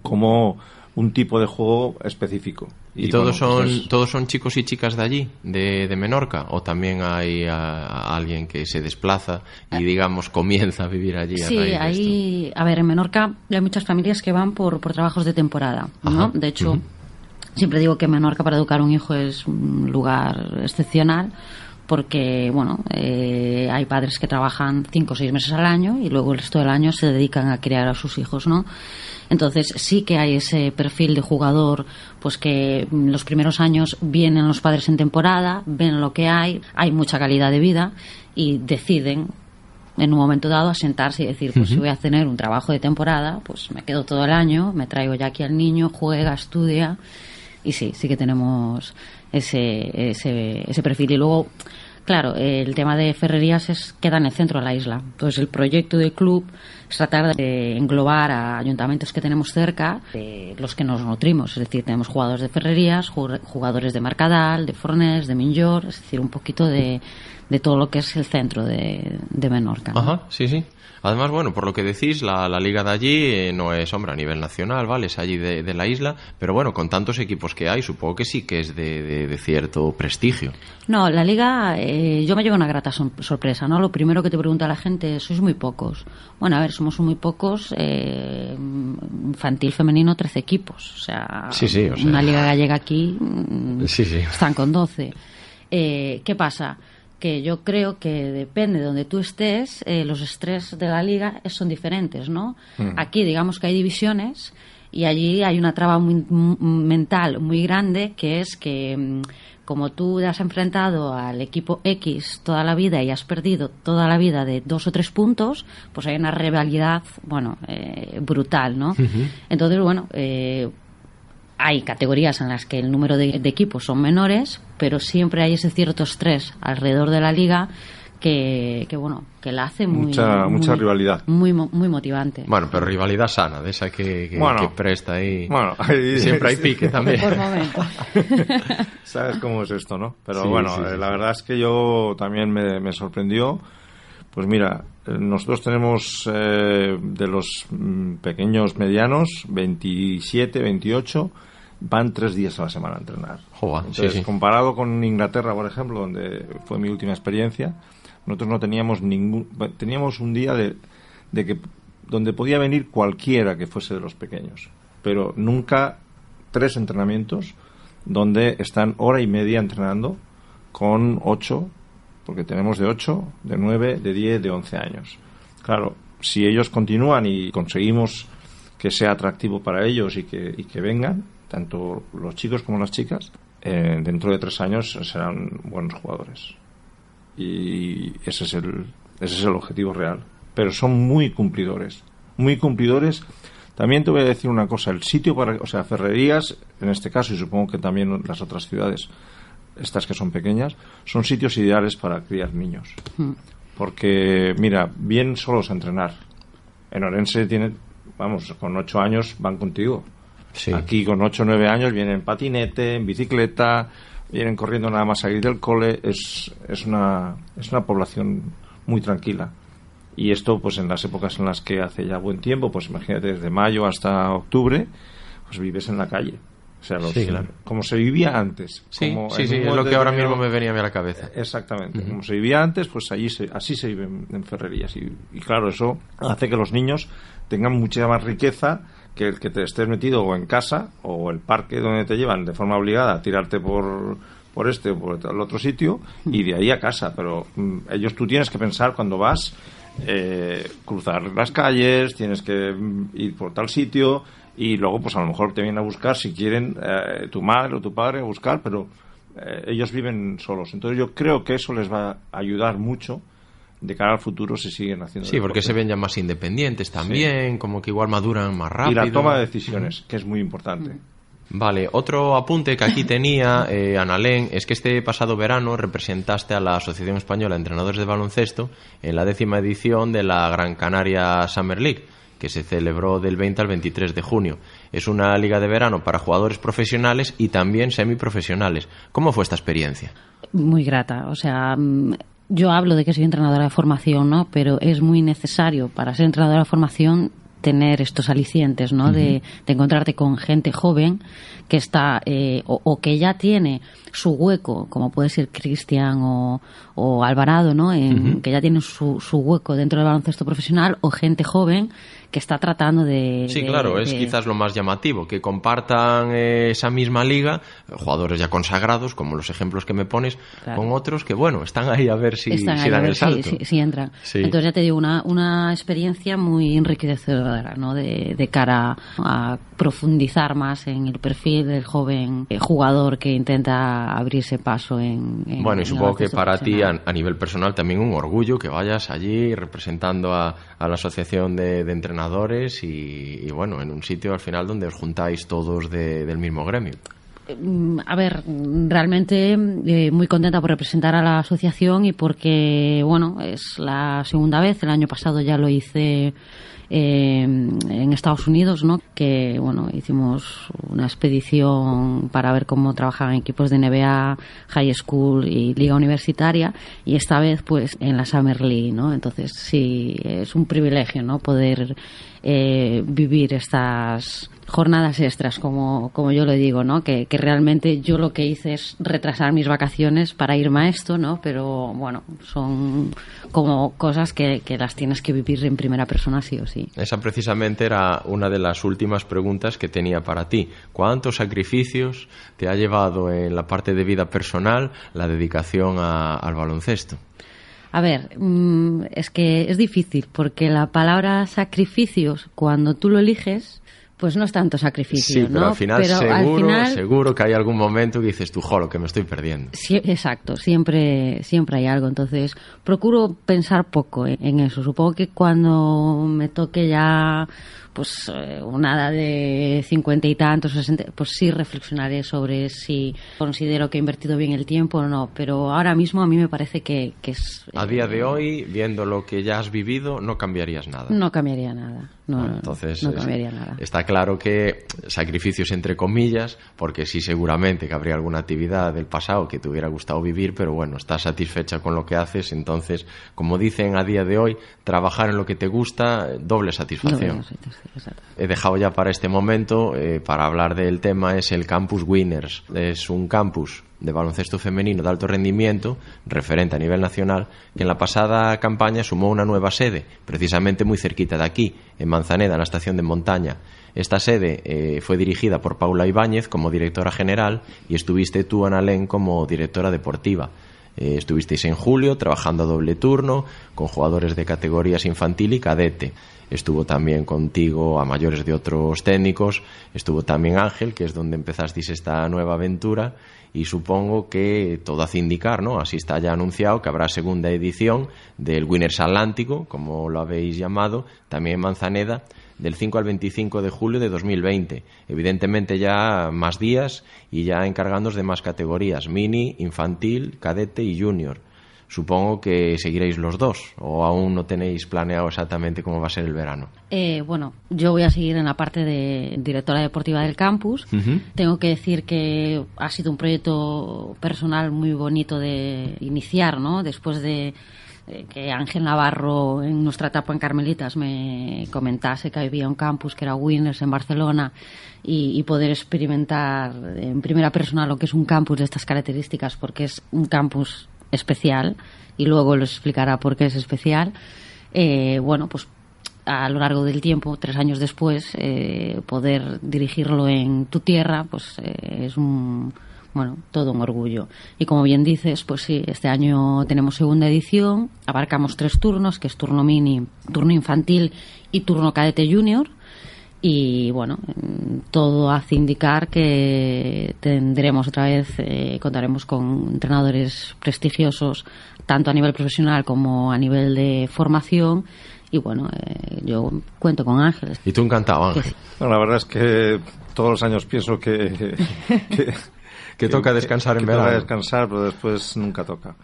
como un tipo de juego específico. ¿Y, todos pues son todos son chicos y chicas de allí, de, de Menorca? ¿O también hay alguien que se desplaza y, eh. digamos, comienza a vivir allí? Sí, ahí, a ver, en Menorca hay muchas familias que van por, por trabajos de temporada, ¿no? De hecho, siempre digo que Menorca para educar un hijo es un lugar excepcional porque bueno eh, hay padres que trabajan cinco o seis meses al año y luego el resto del año se dedican a criar a sus hijos no entonces sí que hay ese perfil de jugador, pues que los primeros años vienen los padres en temporada, ven lo que hay, hay mucha calidad de vida y deciden en un momento dado asentarse y decir, pues si voy a tener un trabajo de temporada, pues me quedo todo el año, me traigo ya aquí al niño, juega, estudia y sí, sí que tenemos ese, ese, ese perfil. Y luego Claro, el tema de ferrerías es, queda en el centro de la isla. Entonces, el proyecto del club es tratar de englobar a ayuntamientos que tenemos cerca, de los que nos nutrimos. Es decir, tenemos jugadores de ferrerías, jugadores de Marcadal, de Fornés, de Minjor, es decir, un poquito de, de todo lo que es el centro de, de Menorca. Ajá, sí, sí. Además, bueno, por lo que decís, la, liga de allí eh, no es, hombre, a nivel nacional, ¿vale? Es allí de, la isla, pero bueno, con tantos equipos que hay, supongo que sí que es de, cierto prestigio. No, la liga, eh, yo me llevo una grata sorpresa, ¿no? Lo primero que te pregunta la gente, sois muy pocos. Bueno, a ver, somos muy pocos, eh, infantil, femenino, 13 equipos. O sea, una liga gallega aquí, mm, sí, sí. están con 12. ¿Qué pasa? que yo creo que depende de donde tú estés, eh, los estrés de la liga son diferentes, ¿no? Mm. Aquí digamos que hay divisiones y allí hay una traba mental muy grande que es que mm, como tú has enfrentado al equipo X toda la vida y has perdido toda la vida de dos o tres puntos, pues hay una rivalidad, bueno, eh, brutal, ¿no? Entonces, bueno, eh, hay categorías en las que el número de, equipos son menores, pero siempre hay ese cierto estrés alrededor de la liga que, bueno que la hace muy mucha, mucha rivalidad. muy muy motivante. Bueno pero rivalidad sana de esa que, que, presta ahí. Bueno siempre hay pique también. Por sabes cómo es esto no pero bueno eh, la verdad es que yo también me, me sorprendió. Pues mira eh, nosotros tenemos eh, de los mm, pequeños medianos 27 28 van tres días a la semana a entrenar. Entonces, comparado con Inglaterra, por ejemplo, donde fue mi última experiencia, nosotros no teníamos ningún, teníamos un día de, de que donde podía venir cualquiera que fuese de los pequeños, pero nunca tres entrenamientos donde están hora y media entrenando con ocho, porque tenemos de ocho, de nueve, de diez, de once años. Claro, si ellos continúan y conseguimos que sea atractivo para ellos y que, y que vengan, tanto los chicos como las chicas, eh, dentro de tres años serán buenos jugadores. Y ese es el, ese es el objetivo real. Pero son muy cumplidores. Muy cumplidores. También te voy a decir una cosa. El sitio para, o sea, Ferrerías, en este caso, y supongo que también las otras ciudades, estas que son pequeñas, son sitios ideales para criar niños. Mm. Porque, mira, bien solos a entrenar. En Orense tienen, vamos, con ocho años van contigo. Aquí con ocho o nueve años vienen en patinete, en bicicleta, vienen corriendo nada más salir del cole. Es, es, una, es una población muy tranquila. Y esto, pues en las épocas en las que hace ya buen tiempo, pues imagínate desde mayo hasta octubre, pues vives en la calle. O sea, los- Sí, claro. como se vivía antes. Sí, como sí, sí, es lo que ahora de- mismo me venía a mí a la cabeza. Exactamente. Ujú. Como se vivía antes, pues allí se- así se vive en, en ferrerías. Y, y claro, eso hace que los niños tengan mucha más riqueza que el que te estés metido o en casa o el parque donde te llevan de forma obligada a tirarte por por este o por el otro sitio y de ahí a casa pero mm, ellos tú tienes que pensar cuando vas eh, cruzar las calles tienes que mm, ir por tal sitio y luego pues a lo mejor te vienen a buscar si quieren eh, tu madre o tu padre a buscar pero eh, ellos viven solos. Entonces yo creo que eso les va a ayudar mucho de cara al futuro si siguen haciendo Sí, porque se ven ya más independientes también, como que igual maduran más rápido. Y la toma de decisiones, que es muy importante. Vale, otro apunte que aquí tenía, eh, Analén, es que este pasado verano representaste a la Asociación Española de Entrenadores de Baloncesto en la décima edición de la Gran Canaria Summer League, que se celebró del 20 al 23 de junio. Es una liga de verano para jugadores profesionales y también semiprofesionales. ¿Cómo fue esta experiencia? muy grata. O sea, mm, yo hablo de que soy entrenadora de formación, ¿no? Pero es muy necesario para ser entrenadora de formación tener estos alicientes, ¿no? de, de encontrarte con gente joven que está eh, o, o que ya tiene su hueco, como puede ser Cristian o, o Alvarado, ¿no? En- que ya tienen su, su hueco dentro del baloncesto profesional o gente joven que está tratando de... Sí, de- claro, es de- quizás lo más llamativo, que compartan eh, esa misma liga, jugadores ya consagrados, como los ejemplos que me pones, Claro. con otros que, bueno, están ahí a ver si, Están si ahí dan ver el salto. si entran. Sí. Entonces ya te digo, una, una experiencia muy enriquecedora, ¿no? De, de cara a profundizar más en el perfil del joven eh, jugador que intenta abrirse paso en. en- Bueno, y en supongo que para ti, a, a nivel personal, también un orgullo que vayas allí representando a, a la Asociación de, de Entrenadores y, y, bueno, en un sitio al final donde os juntáis todos de- del mismo gremio. Mm, A ver, realmente eh, muy contenta por representar a la asociación y porque, bueno, es la segunda vez. El año pasado ya lo hice eh, en Estados Unidos, ¿no? Que, bueno, hicimos una expedición para ver cómo trabajaban equipos de NBA, High School y Liga Universitaria y esta vez, pues, en la Summer League, ¿no? Entonces, sí, es un privilegio, ¿no? Poder eh, vivir estas jornadas extras, como, como yo le digo, ¿no? Que, que realmente yo lo que hice es retrasar mis vacaciones para irme a esto, ¿no? Pero bueno, son como cosas que, que las tienes que vivir en primera persona sí o sí. Esa precisamente era una de las últimas preguntas que tenía para ti. ¿Cuántos sacrificios te ha llevado en la parte de vida personal la dedicación a- al baloncesto? A ver, mm, es que es difícil porque la palabra sacrificios, cuando tú lo eliges, pues no es tanto sacrificio, Sí, pero ¿no? al final, Pero al seguro, final- seguro que hay algún momento que dices tú, jolo, que me estoy perdiendo. Sí, exacto, siempre, siempre hay algo. Entonces, procuro pensar poco en, en eso. Supongo que cuando me toque ya, pues, eh, una edad de cincuenta y tantos, sesenta, pues sí reflexionaré sobre si considero que he invertido bien el tiempo o no. Pero ahora mismo a mí me parece que, que es, A día de hoy, viendo lo que ya has vivido, no cambiarías nada. no cambiaría nada. No, no, Entonces, no es- cambiaría nada. está claro que sacrificios entre comillas, porque sí seguramente que habría alguna actividad del pasado que te hubiera gustado vivir, pero bueno, estás satisfecha con lo que haces, entonces, como dicen a día de hoy, trabajar en lo que te gusta, eh, doble satisfacción. He dejado ya para este momento, eh, para hablar del tema, es el Campus Winners. Es un campus de baloncesto femenino de alto rendimiento, referente a nivel nacional, que en la pasada campaña sumó una nueva sede, precisamente muy cerquita de aquí, en Manzaneda, en la estación de montaña. Esta sede eh, fue dirigida por Paula Ibáñez como directora general y estuviste tú, Analén, como directora deportiva. Eh, estuvisteis en julio trabajando a doble turno con jugadores de categorías infantil y cadete. Estuvo también contigo a mayores de otros técnicos, estuvo también Ángel, que es donde empezasteis esta nueva aventura y supongo que todo hace indicar, ¿no? Así está ya anunciado que habrá segunda edición del Winners Atlántico, como lo habéis llamado, también en Manzaneda, del 5 al 25 de julio de 2020. Evidentemente ya más días y ya encargándonos de más categorías, mini, infantil, cadete y junior. Supongo que seguiréis los dos o aún no tenéis planeado exactamente cómo va a ser el verano. Eh, bueno, yo voy a seguir en la parte de directora deportiva del campus. Tengo que decir que ha sido un proyecto personal muy bonito de iniciar, ¿no? Después de eh, que Ángel Navarro en nuestra etapa en Carmelitas me comentase que había un campus que era Winners en Barcelona y, y, poder experimentar en primera persona lo que es un campus de estas características porque es un campus especial y luego les explicará por qué es especial. Eh, bueno, pues a lo largo del tiempo, tres años después, eh, poder dirigirlo en tu tierra, pues eh, es un, bueno, todo un orgullo. Y como bien dices, pues sí, este año tenemos segunda edición, abarcamos tres turnos, que es turno mini, turno infantil y turno cadete junior y bueno, todo hace indicar que tendremos otra vez, eh, contaremos con entrenadores prestigiosos, tanto a nivel profesional como a nivel de formación. Y bueno, eh, yo cuento con Ángeles. Y tú encantado, Ángel. la verdad es que todos los años pienso que. que, toca descansar en verano. Toca descansar, pero después nunca toca.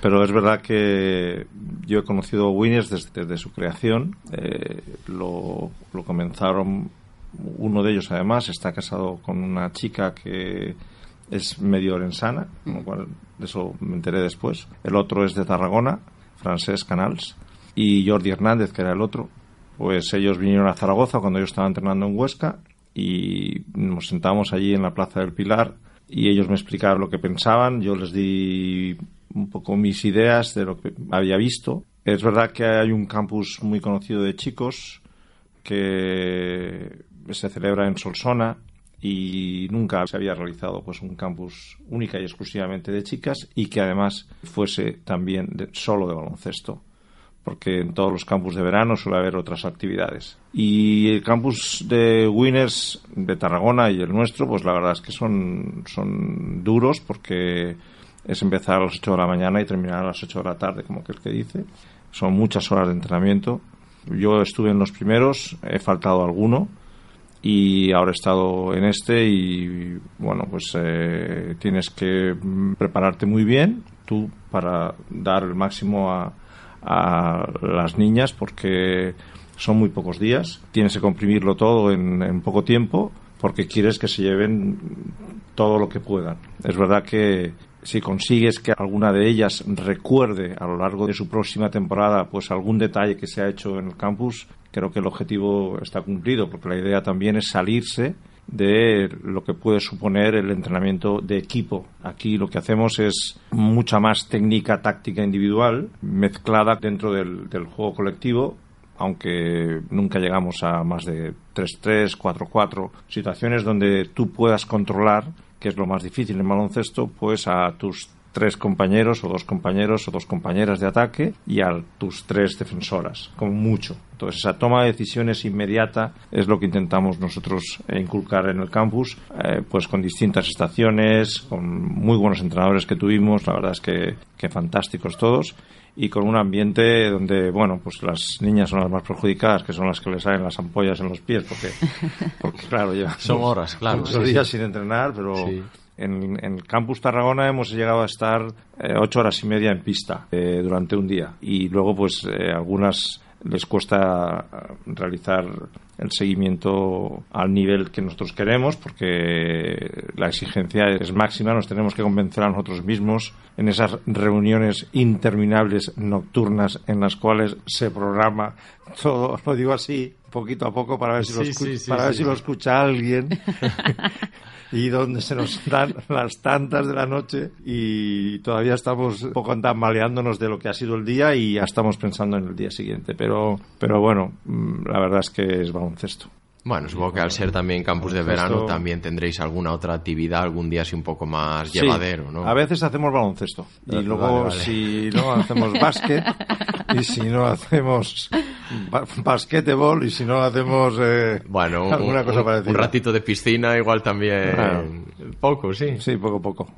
Pero es verdad que yo he conocido a Winners desde, su creación. Eh, lo, comenzaron, uno de ellos además está casado con una chica que es medio orensana, con lo cual de eso me enteré después. El otro es de Tarragona, Francés Canals, y Jordi Hernández, que era el otro. Pues ellos vinieron a Zaragoza cuando yo estaba entrenando en Huesca y nos sentamos allí en la Plaza del Pilar y ellos me explicaron lo que pensaban. Yo les di un poco mis ideas de lo que había visto. Es verdad que hay un campus muy conocido de chicos que se celebra en Solsona y nunca se había realizado pues un campus única y exclusivamente de chicas y que además fuese también solo de baloncesto porque en todos los campus de verano suele haber otras actividades. Y el campus de Winners de Tarragona y el nuestro, pues la verdad es que son, son duros porque es empezar a las 8 de la mañana y terminar a las 8 de la tarde, como que el que dice. Son muchas horas de entrenamiento. Yo estuve en los primeros, he faltado alguno y ahora he estado en este y bueno, pues eh, tienes que prepararte muy bien tú para dar el máximo a, a las niñas porque son muy pocos días. Tienes que comprimirlo todo en, poco tiempo porque quieres que se lleven todo lo que puedan. Es verdad que si consigues que alguna de ellas recuerde a lo largo de su próxima temporada pues algún detalle que se ha hecho en el campus, creo que el objetivo está cumplido, porque la idea también es salirse de lo que puede suponer el entrenamiento de equipo. Aquí lo que hacemos es mucha más técnica táctica individual mezclada dentro del, juego colectivo aunque nunca llegamos a más de 3-3, 4-4, situaciones donde tú puedas controlar que es lo más difícil en baloncesto, pues a tus tres compañeros o dos compañeros o dos compañeras de ataque y a tus tres defensoras, como mucho. Entonces, esa toma de decisiones inmediata es lo que intentamos nosotros inculcar en el campus, eh, pues con distintas estaciones, con muy buenos entrenadores que tuvimos, la verdad es que, que fantásticos todos, y con un ambiente donde, bueno, pues las niñas son las más perjudicadas, que son las que les salen las ampollas en los pies, porque, porque claro, llevan son horas, claro, muchos días sin entrenar, pero en, el campus Tarragona hemos llegado a estar eh, ocho horas y media en pista eh, durante un día. Y luego pues eh, algunas les cuesta realizar el seguimiento al nivel que nosotros queremos porque la exigencia es máxima, nos tenemos que convencer a nosotros mismos en esas reuniones interminables nocturnas en las cuales se programa todo, lo digo así, poquito a poco para ver si, lo, para ver si lo escucha alguien y donde se nos dan las tantas de la noche y todavía estamos un poco tambaleándonos de lo que ha sido el día y ya estamos pensando en el día siguiente. Pero, pero bueno, mm, la verdad es que es baloncesto. Bueno, supongo que al ser también campus de verano también tendréis alguna otra actividad algún día así un poco más llevadero, ¿no? A veces hacemos baloncesto y Vale, luego vale. si no hacemos básquet y si no hacemos ba- basquetebol y si no hacemos eh, Bueno, un, alguna cosa un- parecida. un ratito de piscina igual también Claro. poco, sí. Sí, poco poco.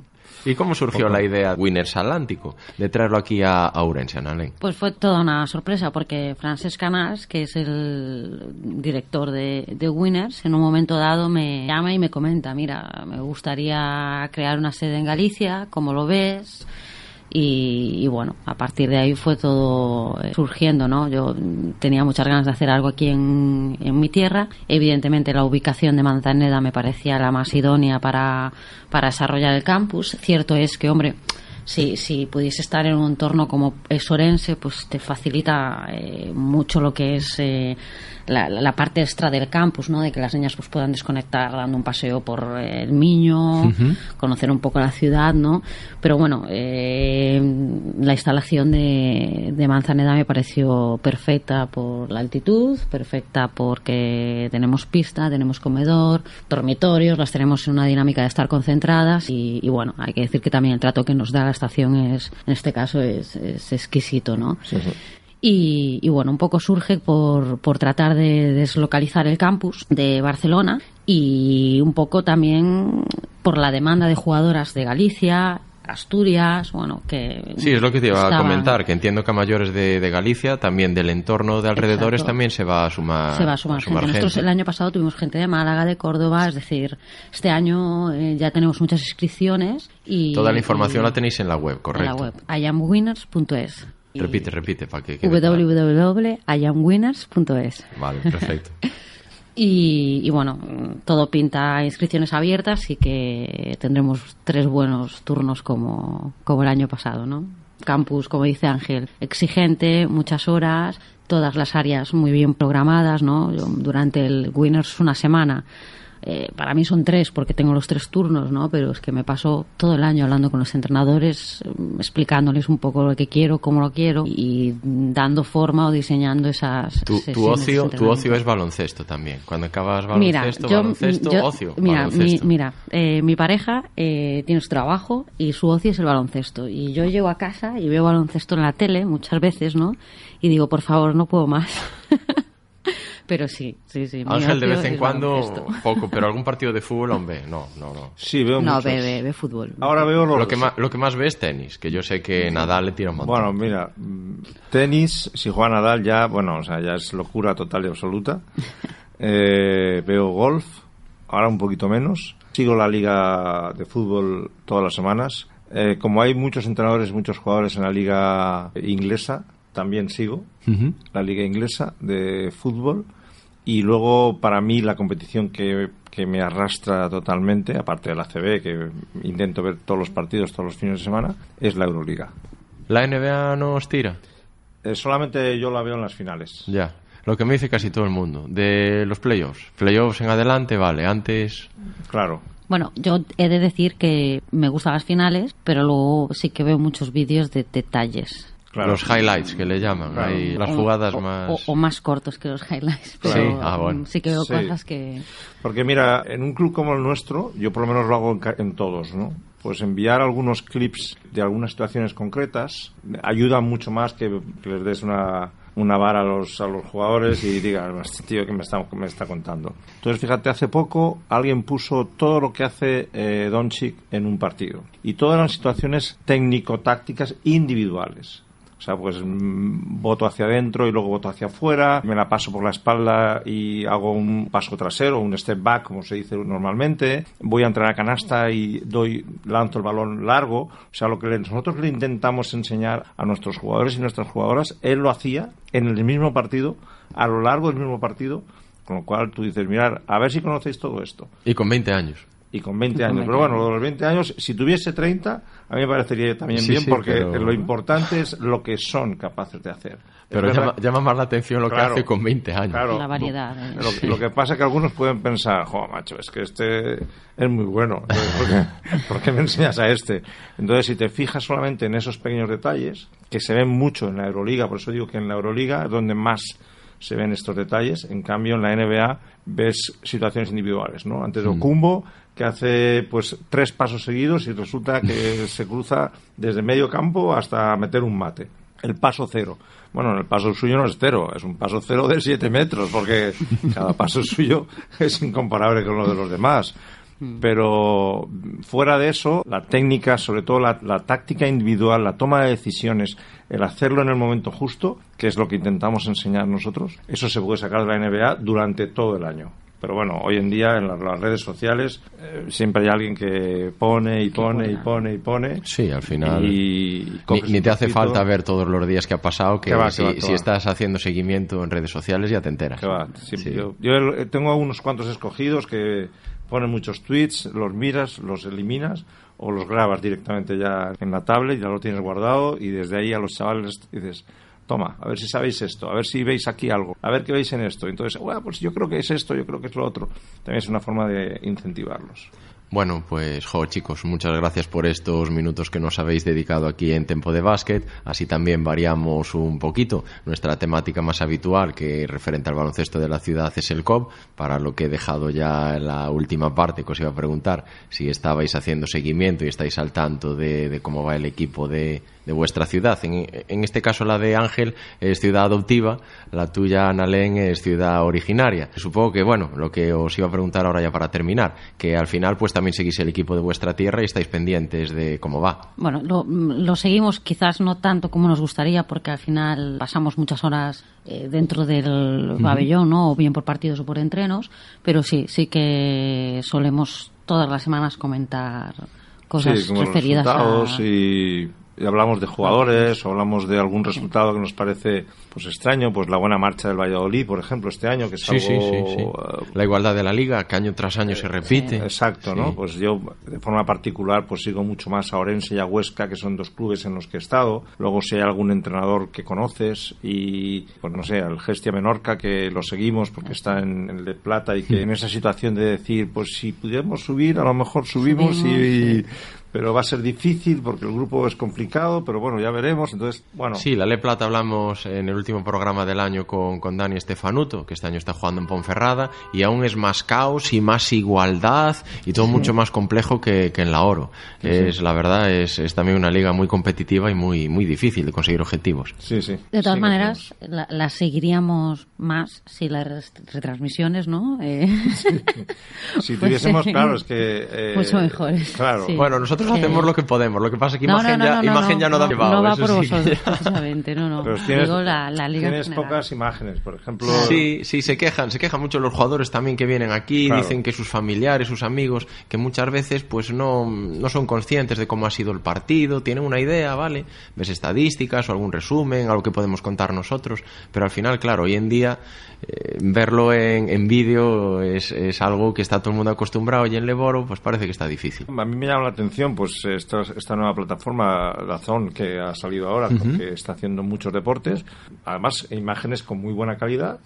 ¿Y cómo surgió la idea Winners Atlántico de traerlo aquí a, a Analén? Pues fue toda una sorpresa porque Francesc Canals, que es el director de, de Winners, en un momento dado me llama y me comenta, mira, me gustaría crear una sede en Galicia, ¿cómo lo ves? Y, y bueno, a partir de ahí fue todo eh, surgiendo, ¿no? Yo tenía muchas ganas de hacer algo aquí en, en mi tierra. Evidentemente la ubicación de Manzaneda me parecía la más idónea para, para desarrollar el campus. Cierto es que, hombre, si, si pudiese estar en un entorno como es Orense, pues te facilita eh, mucho lo que es eh, la, la parte extra del campus, ¿no? De que las niñas pues puedan desconectar dando un paseo por eh, el Miño, conocer un poco la ciudad, ¿no? Pero bueno, eh, la instalación de, de Manzaneda me pareció perfecta por la altitud, perfecta porque tenemos pista, tenemos comedor, dormitorios, las tenemos en una dinámica de estar concentradas y, y bueno, hay que decir que también el trato que nos da la estación es, en este caso, es, es exquisito, ¿no? Y, y bueno, un poco surge por, por tratar de deslocalizar el campus de Barcelona y un poco también por la demanda de jugadoras de Galicia, Asturias, bueno, que... Sí, es lo que te iba a comentar, que entiendo que a mayores de, de Galicia, también del entorno de alrededores, Exacto. también se va a sumar, se va a sumar, gente. Nosotros el año pasado tuvimos gente de Málaga, de Córdoba, es decir, este año eh, ya tenemos muchas inscripciones y... Toda la información y- la tenéis en la web, en correcto. la web, iamwinners.es. Repite, repite, para que www.iamwinners.es. Vale, perfecto. Y, y bueno, todo pinta a inscripciones abiertas y que tendremos tres buenos turnos como, como el año pasado, ¿no? Campus, como dice Ángel, exigente, muchas horas, todas las áreas muy bien programadas, ¿no? Durante el Winners una semana. Eh, para mí son tres porque tengo los tres turnos, ¿no? Pero es que me paso todo el año hablando con los entrenadores, mm, explicándoles un poco lo que quiero, cómo lo quiero y dando forma o diseñando esas Tu, tu ocio, tu ocio es baloncesto también. Cuando acabas Mira, baloncesto, yo- baloncesto, yo- ocio, Mira, mi, baloncesto. mira eh, mi pareja eh, tiene su trabajo y su ocio es el baloncesto. Y yo llego a casa y veo baloncesto en la tele muchas veces, ¿no? Y digo, por favor, no puedo más. pero sí, sí, sí. Ángel, de vez en es cuando, poco, pero algún partido de fútbol, hombre, no, no, no. Sí, veo No, ve, ve, ve fútbol. Ahora veo los Lo que, más, lo que más ves tenis, que yo sé que Nadal le tira un montón. Bueno, mira, tenis, si juega Nadal ya, bueno, o sea, ya es locura total y absoluta. Eh, veo golf, ahora un poquito menos. Sigo la liga de fútbol todas las semanas. Eh, como hay muchos entrenadores, muchos jugadores en la liga inglesa, también sigo la liga inglesa de fútbol. Y luego, para mí, la competición que, que me arrastra totalmente, aparte de la CB, que intento ver todos los partidos todos los fines de semana, es la Euroliga. ¿La NBA no os tira? Eh, solamente yo la veo en las finales. Ya. Lo que me dice casi todo el mundo. De los playoffs. Playoffs en adelante, vale. Antes. Claro. Bueno, yo he de decir que me gustan las finales, pero luego sí que veo muchos vídeos de detalles. Los highlights que le llaman. Claro. Ahí, las O- jugadas o- más. O, o más cortos que los highlights. Sí, Pero ah, bueno. sí que veo Sí. cosas que... Porque mira, en un club como el nuestro, yo por lo menos lo hago en, ca- en todos, ¿no? Pues enviar algunos clips de algunas situaciones concretas ayuda mucho más que, que les des una, una vara a los, a los jugadores y digan, este tío que me está, que me está contando. Entonces, fíjate, hace poco alguien puso todo lo que hace eh, Doncic en un partido. Y todas las situaciones técnico-tácticas individuales. O sea, pues mm, voto hacia adentro y luego voto hacia afuera, me la paso por la espalda y hago un paso trasero, un step back, como se dice normalmente, voy a entrar a canasta y doy, lanzo el balón largo. O sea, lo que nosotros le intentamos enseñar a nuestros jugadores y nuestras jugadoras, él lo hacía en el mismo partido, a lo largo del mismo partido, con lo cual tú dices, mirar, a ver si conocéis todo esto. Y con 20 años. Y con 20 Y con años. 20 Pero bueno, años. lo de los 20 años, si tuviese 30, a mí me parecería también Sí, bien sí, porque pero- lo importante es lo que son capaces de hacer. Pero llama, llama más la atención lo Claro, que hace con 20 años. claro. La variedad. eh. Lo, lo que pasa es que algunos pueden pensar, jo, macho, es que este es muy bueno. ¿Por qué, por qué me enseñas a este? Entonces, si te fijas solamente en esos pequeños detalles, que se ven mucho en la Euroliga, por eso digo que en la Euroliga es donde más se ven estos detalles. En cambio, en la NBA ves situaciones individuales, ¿no? Antes de Mm. Ocumbo, que hace pues tres pasos seguidos y resulta que se cruza desde medio campo hasta meter un mate. El paso cero. Bueno, el paso suyo no es cero, es un paso cero de siete metros, porque cada paso suyo es incomparable con lo de los demás. Pero fuera de eso, la técnica, sobre todo la, la táctica individual, la toma de decisiones, el hacerlo en el momento justo, que es lo que intentamos enseñar nosotros, eso se puede sacar de la NBA durante todo el año. Pero bueno, hoy en día en las, las redes sociales eh, siempre hay alguien que pone y pone y pone y pone. Sí, al final. Y Ni, te hace falta ver todos los días que ha pasado, que va, si, va, si estás haciendo seguimiento en redes sociales ya te enteras. Va, Sí. Yo, yo el- tengo unos cuantos escogidos que ponen muchos tweets, los miras, los eliminas o los grabas directamente ya en la tablet, ya lo tienes guardado y desde ahí a los chavales dices, toma, a ver si sabéis esto, a ver si veis aquí algo, a ver qué veis en esto. Entonces, bueno, pues yo creo que es esto, yo creo que es lo otro. También es una forma de incentivarlos. Bueno, pues, jo, chicos, muchas gracias por estos minutos que nos habéis dedicado aquí en Tempo de Básquet. Así también variamos un poquito. Nuestra temática más habitual, que referente al baloncesto de la ciudad, es el COP, para lo que he dejado ya la última parte, que os iba a preguntar si estabais haciendo seguimiento y estáis al tanto de cómo va el equipo de, de vuestra ciudad. En, en este caso, la de Ángel es ciudad adoptiva, la tuya, Analén, es ciudad originaria. Supongo que, bueno, lo que os iba a preguntar ahora ya para terminar, que al final, pues también seguís el equipo de vuestra tierra y estáis pendientes de cómo va. Bueno, lo, lo seguimos quizás no tanto como nos gustaría porque al final pasamos muchas horas eh, dentro del pabellón, ¿no? O bien por partidos o por entrenos, pero sí, sí que solemos todas las semanas comentar cosas Sí, como los referidas resultados a... y hablamos de jugadores o hablamos de algún resultado que nos parece pues extraño, pues la buena marcha del Valladolid, por ejemplo, este año, que es Sí, algo... sí, sí. eh, La igualdad de la liga, que año tras año se repite. Exacto. ¿no? Pues yo, de forma particular, pues sigo mucho más a Orense y a Huesca, que son dos clubes en los que he estado. Luego, si hay algún entrenador que conoces y, pues no sé, al Gestia Menorca, que lo seguimos porque está en el de Plata y que en esa situación de decir, pues si pudiéramos subir, a lo mejor subimos, y... Pero va a ser difícil porque el grupo es complicado, pero bueno, ya veremos. Entonces, bueno, Sí, la Le Plata hablamos en el último programa del año con, con Dani Estefanuto, que este año está jugando en Ponferrada, y aún es más caos y más igualdad y todo mucho más complejo que, que en la Oro. Sí, es, sí. la verdad, es, es también una liga muy competitiva y muy, muy difícil de conseguir objetivos. Sí, sí. De todas Sí, maneras, la, la seguiríamos más si las retransmisiones, ¿no? Eh, Si pues, tuviésemos, eh, claro, es que... eh, mucho mejores. Claro. Sí. Bueno, nosotros Hacemos lo que podemos. Lo que pasa es que no, imagen, no, no, ya, no, imagen ya no, da llevado, no va por sí vosotros, ya- precisamente, no, no. Pero tienes, Digo la, la liga en tienes pocas imágenes, por ejemplo... Sí, sí, se quejan, se quejan mucho los jugadores también que vienen aquí, Claro. dicen que sus familiares, sus amigos, que muchas veces pues no, no son conscientes de cómo ha sido el partido, tienen una idea, ¿vale? Ves estadísticas o algún resumen, algo que podemos contar nosotros, pero al final, claro, hoy en día eh, verlo en, en vídeo es, es algo que está todo el mundo acostumbrado y en Leboro pues parece que está difícil. A mí me llama la atención pues esta, esta nueva plataforma, Dazón, que ha salido ahora, Ujú. porque está haciendo muchos deportes. Además, imágenes con muy buena calidad,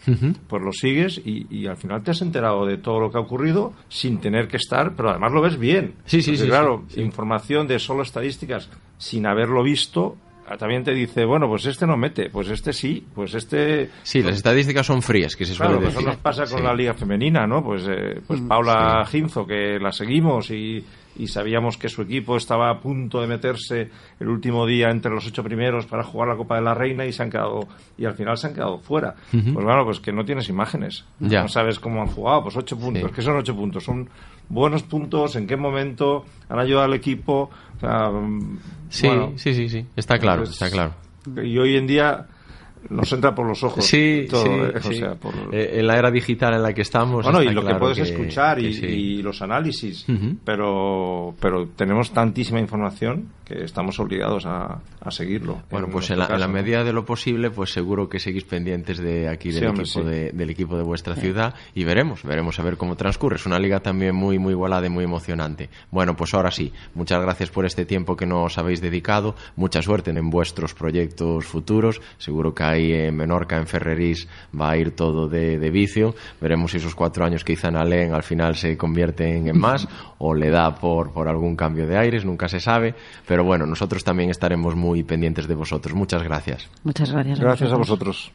pues lo sigues y, y al final te has enterado de todo lo que ha ocurrido sin tener que estar, pero además lo ves bien. Sí, sí, Porque, sí, Claro, sí, sí. información de solo estadísticas sin haberlo visto. ah, También te dice, bueno, pues este no mete, pues este sí, pues este... Sí, las estadísticas son frías, que se suele Claro, pues decir. eso nos pasa con Sí. la liga femenina, ¿no? Pues, eh, pues Mm. Paula Ginzo, que la seguimos y, y sabíamos que su equipo estaba a punto de meterse el último día entre los ocho primeros para jugar la Copa de la Reina y se han quedado y al final se han quedado fuera. Pues bueno, pues que no tienes imágenes, Ya. no sabes cómo han jugado, pues ocho puntos, Sí. ¿qué son ocho puntos? Son buenos puntos, en qué momento han ayudado al equipo, o sea, mm, Sí, bueno, sí, sí, sí, está claro, pues, está claro. Y hoy en día nos entra por los ojos. Sí, todo, sí, eh, o sí. sea, por- Eh, en la era digital en la que estamos. Bueno, y lo que puedes escuchar y, que sí. y los análisis, pero, pero tenemos tantísima información que estamos obligados a, a seguirlo. Bueno, en pues en la, medida de lo posible, pues seguro que seguís pendientes de aquí del, Sí, hombre, equipo, sí. de, del equipo de vuestra ciudad y veremos, veremos a ver cómo transcurre. Es una liga también muy, muy igualada y muy emocionante. Bueno, pues ahora sí, muchas gracias por este tiempo que nos habéis dedicado. Mucha suerte en vuestros proyectos futuros. Seguro que ahí en Menorca, en Ferrerís, va a ir todo de, de vicio. Veremos si esos cuatro años que hizo Alén al final se convierten en más o le da por, por algún cambio de aires, nunca se sabe. Pero bueno, nosotros también estaremos muy pendientes de vosotros. Muchas gracias. Muchas gracias. Gracias a vosotros.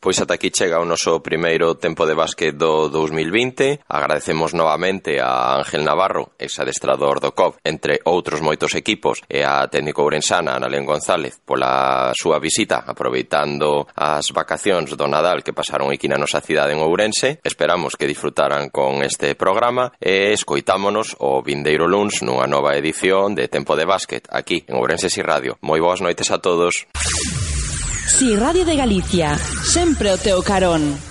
Pois ata aquí chega o noso primeiro tempo de básquet do 2020. Agradecemos novamente a Ángel Navarro, exadestrador do COP, entre outros moitos equipos, e a técnico ourensana Analén González pola súa visita, aproveitando as vacacións do Nadal que pasaron aquí na nosa cidade en Ourense. Esperamos que disfrutaran con este programa e escoitámonos o vindeiro luns nunha nova edición de Tempo de Básquet aquí en Ourense Si Radio. Moi boas noites a todos. Si Radio de Galicia, sempre o teu carón.